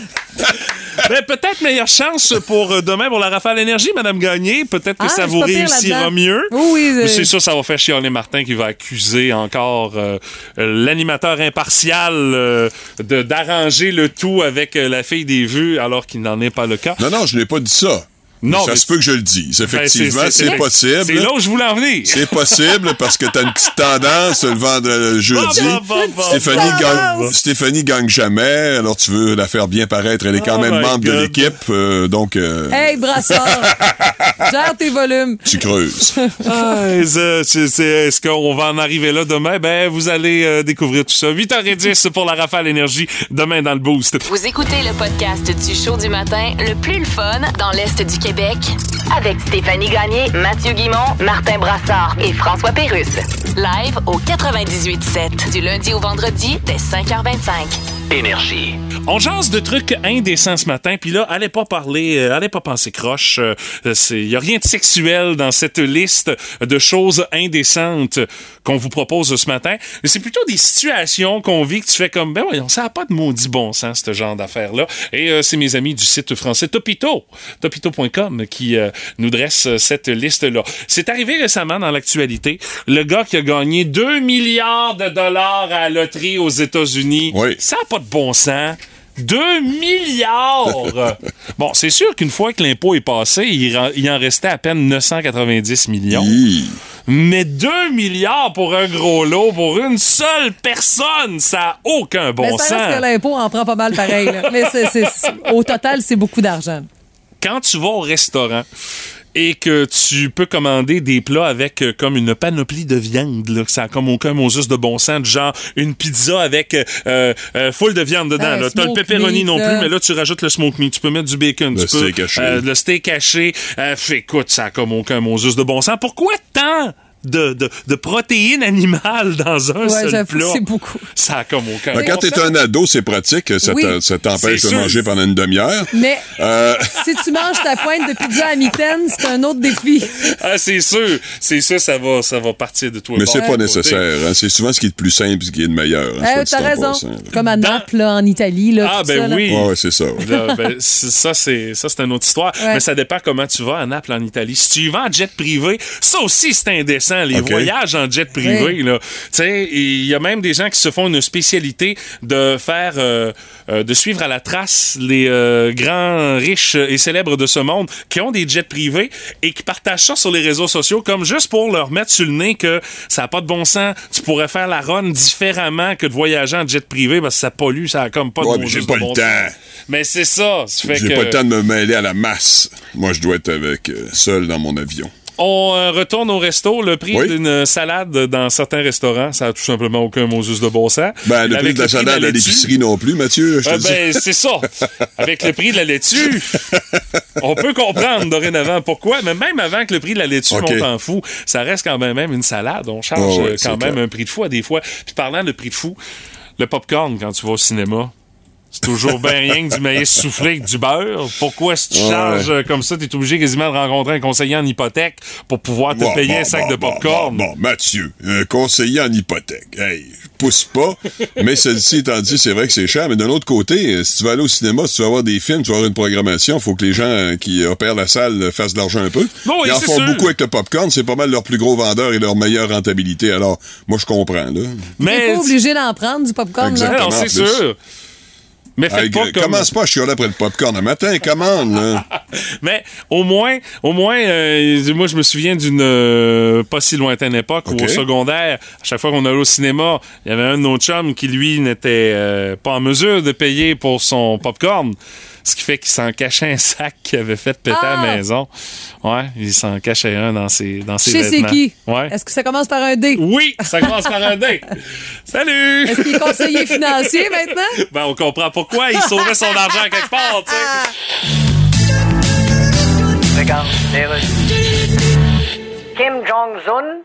S2: Ben, peut-être meilleure chance pour euh, demain pour la Rafale Énergie, Madame Gagné. Peut-être que
S1: Ah,
S2: ça vous réussira mieux.
S1: Oui, euh,
S2: c'est sûr, ça va faire chialer Martin qui va accuser encore euh, l'animateur impartial euh, de- d'arranger le tout avec euh, la fille des vues alors qu'il n'en est pas le cas.
S9: Non, non, je n'ai pas dit ça.
S2: Non,
S9: ça se peut que je le dise.
S2: Ben,
S9: Effectivement, c'est possible.
S2: C'est là où je voulais en venir.
S9: C'est possible parce que t'as une petite tendance le vendredi, le jeudi.
S2: Bon, bon, bon, bon.
S9: Stéphanie, gagne. Stéphanie gagne jamais, alors tu veux la faire bien paraître. Elle est quand
S2: Oh
S9: même membre de l'équipe, euh, donc euh,
S1: Hey, Brassard, gère tes volumes.
S9: tu creuses.
S2: Ah, Est-ce qu'on va en arriver là demain? Ben, vous allez euh, découvrir tout ça. 8h10 pour la Rafale Énergie, demain dans le Boost.
S3: Vous écoutez le podcast du show du matin le plus le fun dans l'Est du Québec avec Stéphanie Gagné, Mathieu Guimont, Martin Brassard et François Pérusse. Live au 98.7 du lundi au vendredi dès 5h25.
S7: Énergie.
S2: On jase de trucs indécents ce matin, puis là, allez pas parler, euh, allez pas penser croche. Il y a rien de sexuel dans cette liste de choses indécentes qu'on vous propose ce matin. Mais c'est plutôt des situations qu'on vit que tu fais comme, ben voyons, ça n'a pas de maudit bon sens, ce genre d'affaires-là. Et euh, c'est mes amis du site français Topito, topito.com, qui euh, nous dresse euh, cette liste-là. C'est arrivé récemment dans l'actualité, le gars qui a gagné 2 milliards de dollars à la loterie aux États-Unis.
S9: Oui.
S2: Ça n'a pas de bon sens. 2 milliards! bon, c'est sûr qu'une fois que l'impôt est passé, il, en restait à peine 990 millions.
S9: Hi.
S2: Mais 2 milliards pour un gros lot, pour une seule personne, ça n'a aucun bon
S1: Mais ça reste
S2: sens.
S1: que l'impôt en prend pas mal pareil. là. Mais c'est- au total, c'est beaucoup d'argent.
S2: Quand tu vas au restaurant et que tu peux commander des plats avec euh, comme une panoplie de viande, là, que ça a comme aucun juste de bon sens, du genre une pizza avec euh, euh, full de viande dedans.
S1: Un
S2: là. T'as le pepperoni
S1: meat,
S2: non plus, mais là tu rajoutes le smoke meat, tu peux mettre du bacon,
S9: Le
S2: tu peux
S9: steak haché.
S2: euh, le steak haché. Euh, fait, écoute, ça a comme aucun juste de bon sens. Pourquoi tant? De, de, de protéines animales dans un
S1: Ouais,
S2: seul plat.
S1: c'est beaucoup.
S2: Ça a comme aucun
S9: Ben, quand t'es un ado, c'est pratique. Ça
S1: Oui.
S9: t'empêche de
S2: sûr.
S9: manger pendant une demi-heure.
S1: Mais
S9: Euh,
S1: si tu manges ta pointe de pizza à mitaine, c'est un autre défi.
S2: Ah, c'est sûr. C'est sûr, ça va, ça va partir de toi.
S9: mais c'est pas nécessaire. hein. C'est souvent ce qui est le plus simple, ce qui est le meilleur. hein,
S1: Euh, T'as raison. Comme à Naples, là, en Italie. Là,
S2: Ah, ben
S1: ça,
S2: oui.
S9: Ouais, ouais, c'est ça.
S2: Là, ben, c'est- ça, c'est ça, c'est une autre histoire.
S1: Ouais.
S2: Mais ça dépend comment tu vas à Naples, en Italie. Si tu y vas en jet privé, ça aussi, c'est indécent. Les voyages en jet privé,
S1: Oui.
S2: là. Tu sais, il y a même des gens qui se font une spécialité de faire, euh, euh, de suivre à la trace les euh, grands, riches et célèbres de ce monde qui ont des jets privés et qui partagent ça sur les réseaux sociaux comme juste pour leur mettre sur le nez que ça n'a pas de bon sens. Tu pourrais faire la run différemment que de voyager en jet privé parce que ça pollue, ça a comme pas
S9: Ouais,
S2: de
S9: mais j'ai pas
S2: de
S9: le
S2: bon
S9: temps.
S2: sens. Mais c'est ça. ça
S9: J'ai
S2: que
S9: pas le temps de me mêler à la masse. Moi, je dois être avec euh, seul dans mon avion.
S2: On euh, retourne au resto. Le prix
S9: Oui.
S2: d'une salade dans certains restaurants, ça a tout simplement aucun Moses de bon sens.
S9: Ben, le prix de la salade à l'épicerie non plus, Mathieu, je te
S2: euh,
S9: dis.
S2: ben, c'est ça. Avec le prix de la laitue, on peut comprendre dorénavant pourquoi, mais même avant que le prix de la laitue
S9: Ok.
S2: monte en fou, ça reste quand même, même une salade. On charge
S9: Oh, ouais, c'est
S2: quand même
S9: clair.
S2: un prix de fou à des fois. Puis parlant de prix de fou, le popcorn quand tu vas au cinéma. C'est toujours bien rien que du maïs soufflé avec du beurre. Pourquoi si tu
S9: Ouais.
S2: charges euh, comme ça, tu es obligé quasiment de rencontrer un conseiller en hypothèque pour pouvoir te
S9: Bon,
S2: payer
S9: bon,
S2: un sac
S9: bon,
S2: de popcorn?
S9: Bon, bon, Mathieu, un conseiller en hypothèque. Hey, je pousse pas, mais celle-ci étant dit, c'est vrai que c'est cher, mais d'un autre côté, euh, si tu vas aller au cinéma, si tu vas avoir des films, tu vas avoir une programmation, faut que les gens euh, qui opèrent la salle fassent de l'argent un peu.
S2: Bon, oui,
S9: Ils en font
S2: sûr.
S9: beaucoup avec le popcorn, c'est pas mal leur plus gros vendeur et leur meilleure rentabilité. Alors, moi, je comprends, là.
S1: T'es
S2: Mais
S1: pas obligé d'en prendre du popcorn.
S9: Exact.
S1: Là.
S2: non, c'est sûr. Mais faites pas comme...
S9: Commence pas à chialer après le popcorn. Un matin, commande, là.
S2: Mais au moins, au moins, euh, moi je me souviens d'une euh, pas si lointaine époque où au secondaire, à chaque fois qu'on allait au cinéma, il y avait un de nos chums qui lui n'était euh, pas en mesure de payer pour son popcorn. Ce qui fait qu'il s'en cachait un sac qu'il avait fait péter à
S1: Ah!
S2: la maison. Ouais, il s'en cachait un dans ses, dans ses
S1: Je sais c'est
S2: vêtements.
S1: qui.
S2: Ouais.
S1: Est-ce que ça commence par un D?
S2: Oui, ça commence par un D. Salut!
S1: Est-ce qu'il est conseiller financier maintenant?
S2: Ben, on comprend pourquoi il sauvait son argent quelque part, tu sais.
S12: Kim Jong-un?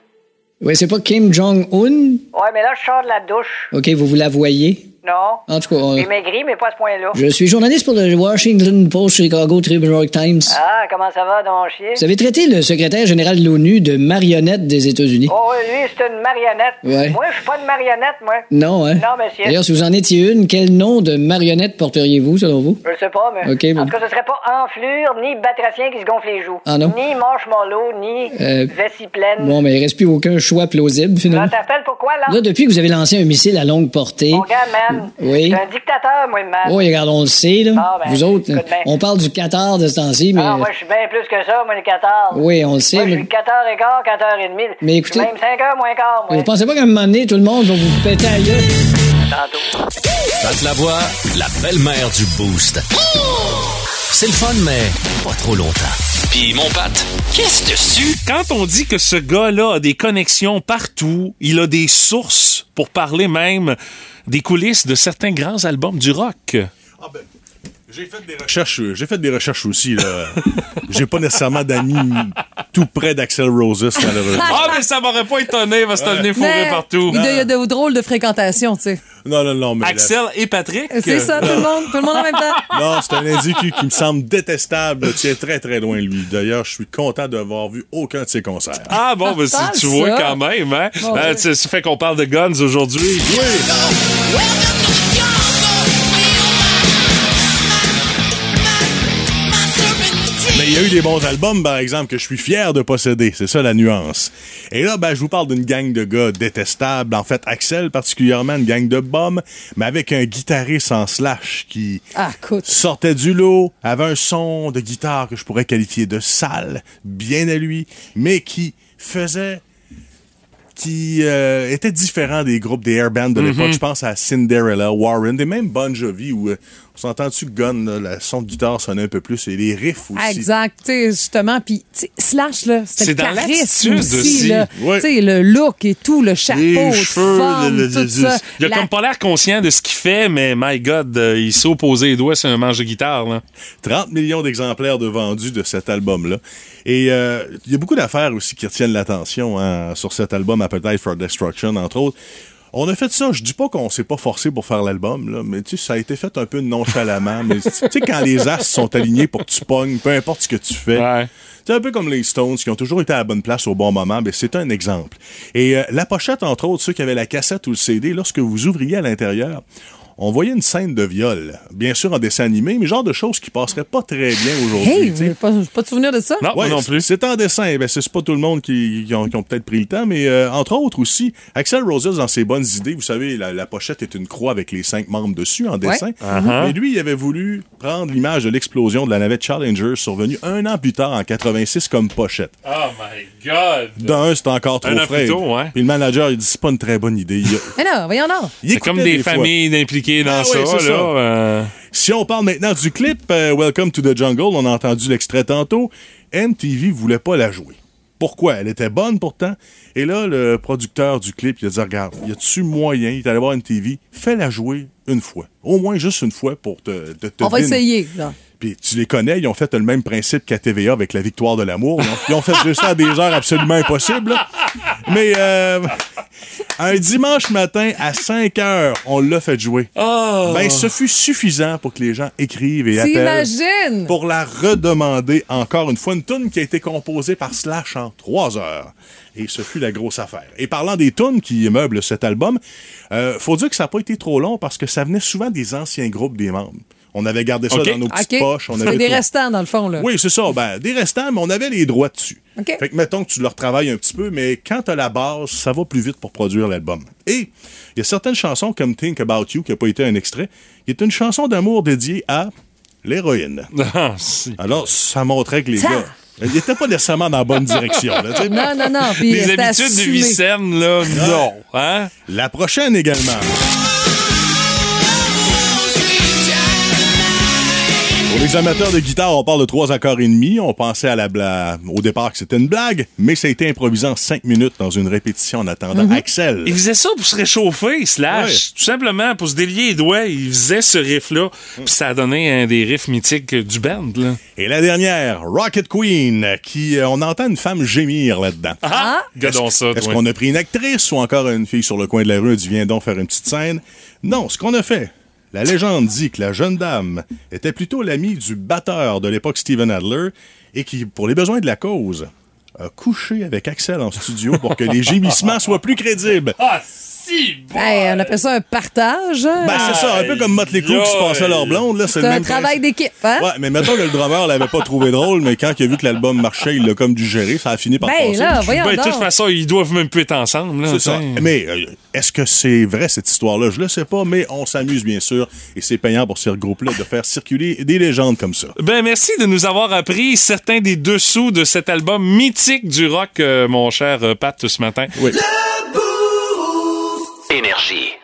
S4: Ouais, c'est pas Kim Jong-un?
S12: Ouais, mais là, je sors de la douche.
S4: OK, vous vous la voyez?
S12: Non.
S4: En tout cas, on-
S12: J'ai maigri, mais pas à ce point-là.
S4: je suis journaliste pour le Washington Post, Chicago Tribune Times.
S12: Ah, comment ça va, donc chier?
S4: Vous avez traité le secrétaire général de l'ONU de marionnette des États-Unis.
S12: Oh, lui, c'est une marionnette.
S4: Ouais.
S12: Moi, je suis pas une marionnette, moi.
S4: Non, hein?
S12: Non, monsieur.
S4: D'ailleurs, si vous en étiez une, quel nom de marionnette porteriez-vous, selon vous?
S12: Je le sais pas, mais.
S4: Ok, bon.
S12: En tout cas, ce serait pas enflure, ni batracien qui se gonfle les joues.
S4: Ah, non?
S12: Ni marshmallow, ni
S4: Euh,
S12: vessie pleine.
S4: Bon, mais il reste plus aucun choix plausible, finalement.
S12: t'appelles pourquoi, là?
S4: Là, depuis que vous avez lancé un missile à longue portée.
S12: Mon gars, man.
S4: Oui.
S12: Je suis un dictateur, moi, man.
S4: Oui, regarde, on le sait, là.
S12: Ah, ben,
S4: vous autres,
S12: écoute
S4: on parle du Qatar de ce temps-ci, mais.
S12: Ah, moi, je suis bien plus que ça, moi, le 14.
S4: Oui, on le sait,
S12: Moi, je
S4: mais-
S12: suis 14 et quart, 14 et demi.
S4: Mais écoutez-
S12: même 5 heures moins quart, moi.
S4: Vous pensez pas qu'à un moment donné, tout le monde va vous péter à gueule?
S12: Tantôt.
S6: Pat la voix, la belle-mère du Boost. C'est le fun, mais pas trop longtemps. Puis mon Pat, qu'est-ce dessus?
S2: Quand on dit que ce gars-là a des connexions partout, il a des sources pour parler même des coulisses de certains grands albums du rock.
S13: J'ai fait des recherches, j'ai fait des recherches aussi, là. j'ai pas nécessairement d'amis tout près d'Axel Roses, malheureusement.
S2: Ah, mais ça m'aurait pas étonné parce que t'as le nez fourré partout.
S1: Il y a de drôles de fréquentation, tu sais.
S13: Non, non, non, mais. la-
S2: Axel et Patrick?
S1: C'est ça, tout le monde. Tout le monde en même temps.
S13: Non, c'est un individu qui me semble détestable, tient très très loin de lui. D'ailleurs, je suis content d'avoir vu aucun de ses concerts.
S2: Ah bon, ben, tu vois
S1: ça.
S2: quand même, hein?
S1: Bon,
S2: Euh, tu ça fait qu'on parle de Guns aujourd'hui.
S13: Mais il y a eu des bons albums, par exemple, que je suis fier de posséder. C'est ça la nuance. Et là, ben, je vous parle d'une gang de gars détestables. En fait, Axel, particulièrement, une gang de bombes, mais avec un guitariste en slash qui
S1: Ah,
S13: sortait du lot, avait un son de guitare que je pourrais qualifier de sale, bien à lui, mais qui faisait qui euh, était différent des groupes des air bands de l'époque. Je pense à Cinderella, Warren, et même Bon Jovi, où euh, s'entend-tu que Gun, là, le son de guitare sonnait un peu plus et les riffs aussi?
S1: Exact, tu sais, justement. Puis, Slash, là,
S2: C'est
S1: c'était le
S2: dans
S1: charisme
S2: l'attitude
S1: aussi,
S2: aussi.
S1: là.
S13: Ouais.
S1: Tu sais, le look et tout, le chapeau,
S2: Les
S1: de
S2: cheveux,
S1: forme,
S2: le- le-
S1: tout
S2: le-
S1: ça.
S2: Il a
S1: La-
S2: comme pas l'air conscient de ce qu'il fait, mais my God, euh, il s'est opposé les doigts sur un manche de guitare. Là.
S13: 30 millions d'exemplaires de vendus de cet album-là. Et euh, il y a beaucoup d'affaires aussi qui retiennent l'attention hein, sur cet album Appetite for Destruction, entre autres. On a fait ça, je dis pas qu'on s'est pas forcé pour faire l'album, là, mais tu sais, ça a été fait un peu nonchalamment. mais tu sais, quand les astres sont alignés pour que tu pognes, peu importe ce que tu fais. C'est un peu comme les Stones qui ont toujours été à la bonne place au bon moment, mais c'est un exemple. Et euh, la pochette, entre autres, ceux qui avaient la cassette ou le CD, lorsque vous ouvriez à l'intérieur, on voyait une scène de viol. Bien sûr en dessin animé, mais genre de choses qui passeraient pas très bien aujourd'hui.
S1: Hey, j'ai pas, pas de souvenir de ça?
S13: Ouais, c'est- C'est en dessin. Ben, c'est c'est pas tout le monde qui, qui ont, qui ont peut-être pris le temps, mais euh, entre autres aussi, Axel Roses, dans ses bonnes idées, vous savez, la, la pochette est une croix avec les cinq membres dessus en dessin.
S2: Ouais. Uh-huh.
S13: Mais lui, il avait voulu prendre l'image de l'explosion de la navette Challenger survenue un an plus tard, en 86, comme pochette.
S2: Oh my God!
S13: D'un, c'était encore trop
S2: Un an
S13: frais.
S2: plus tôt, ouais.
S13: Puis le manager, il dit, c'est pas une très bonne idée. Il a-
S1: Mais non, voyons
S13: il
S2: C'est comme des, familles impliquées dans
S13: Ah
S2: ça.
S13: oui, c'est
S2: là,
S13: ça.
S2: euh,
S13: Si on parle maintenant du clip euh, Welcome to the Jungle, on a entendu l'extrait tantôt, MTV voulait pas la jouer. Pourquoi? Elle était bonne pourtant. Et là, le producteur du clip, il a dit, regarde, y a-tu moyen, il est allé voir MTV, fais-la jouer une fois. Au moins juste une fois pour te, te, te
S1: On va essayer. là.
S13: Puis tu les connais, ils ont fait le même principe qu'à TVA avec la victoire de l'amour. Ils ont, ils ont fait juste ça à des heures absolument impossibles. là. Mais euh, un dimanche matin à 5 heures, on l'a fait jouer. Ben, ce fut suffisant pour que les gens écrivent et appellent
S1: T'imagines?
S13: pour la redemander encore une fois. Une tune qui a été composée par Slash en 3 heures. Et ce fut la grosse affaire. Et parlant des tunes qui meublent cet album, euh, faut dire que ça n'a pas été trop long parce que ça venait souvent des anciens groupes des membres. On avait gardé ça dans nos petites poches. On avait
S1: des
S13: tout-
S1: restants, dans le fond. Là.
S13: oui, c'est ça. Ben, des restants, mais on avait les droits dessus.
S1: OK.
S13: Fait que mettons que tu leur travailles un petit peu, mais quand t'as la base, ça va plus vite pour produire l'album. Et il y a certaines chansons comme Think About You, qui n'a pas été un extrait, qui est une chanson d'amour dédiée à l'héroïne.
S2: Ah, si.
S13: Alors, ça montrait que les
S1: Ça.
S13: gars, ils n'étaient pas nécessairement dans la bonne direction. là, tu.
S1: Non, non, non. Puis
S2: Les habitudes de
S1: assumé.
S2: saine, là, non. Hein?
S13: La prochaine également. Les amateurs de guitare, on parle de trois accords et demi. On pensait à la bla... au départ que c'était une blague, mais ça a été improvisé en cinq minutes dans une répétition en attendant Axel.
S2: Il faisait ça pour se réchauffer, slash.
S13: Ouais.
S2: Tout simplement, pour se délier les doigts, il faisait ce riff-là. Puis ça a donné un des riffs mythiques du band, là.
S13: Et la dernière, Rocket Queen, qui euh, on entend une femme gémir là-dedans.
S2: Ah! Gadons ça,
S13: Est-ce qu'on a pris une actrice ou encore une fille sur le coin de la rue? Et dit viens donc faire une petite scène? Non, ce qu'on a fait, la légende dit que la jeune dame était plutôt l'amie du batteur de l'époque Steven Adler et qui, pour les besoins de la cause, a couché avec Axel en studio pour que les gémissements soient plus crédibles.
S2: Ah, si!
S1: Hey, on appelle ça un partage. hein?
S13: Ben, c'est ça, un peu comme Motley Crue qui se passait leur blonde. Là, c'est le
S1: un
S13: même
S1: travail
S13: principe.
S1: d'équipe. Hein?
S13: Ouais, mais mettons que le drummer l'avait pas trouvé drôle, mais quand il a vu que l'album marchait, il l'a comme digéré, ça a fini par
S1: Ben,
S13: passer.
S1: là, voyons
S2: Ben, de toute façon, ils doivent même plus être ensemble, là.
S13: C'est ça. Mais euh, est-ce que c'est vrai cette histoire-là? Je le sais pas, mais on s'amuse bien sûr. Et c'est payant pour ces groupes-là de faire circuler des légendes comme ça.
S2: Ben, merci de nous avoir appris certains des dessous de cet album mythique du rock, euh, mon cher euh, Pat, ce matin.
S13: Oui.
S7: Énergie.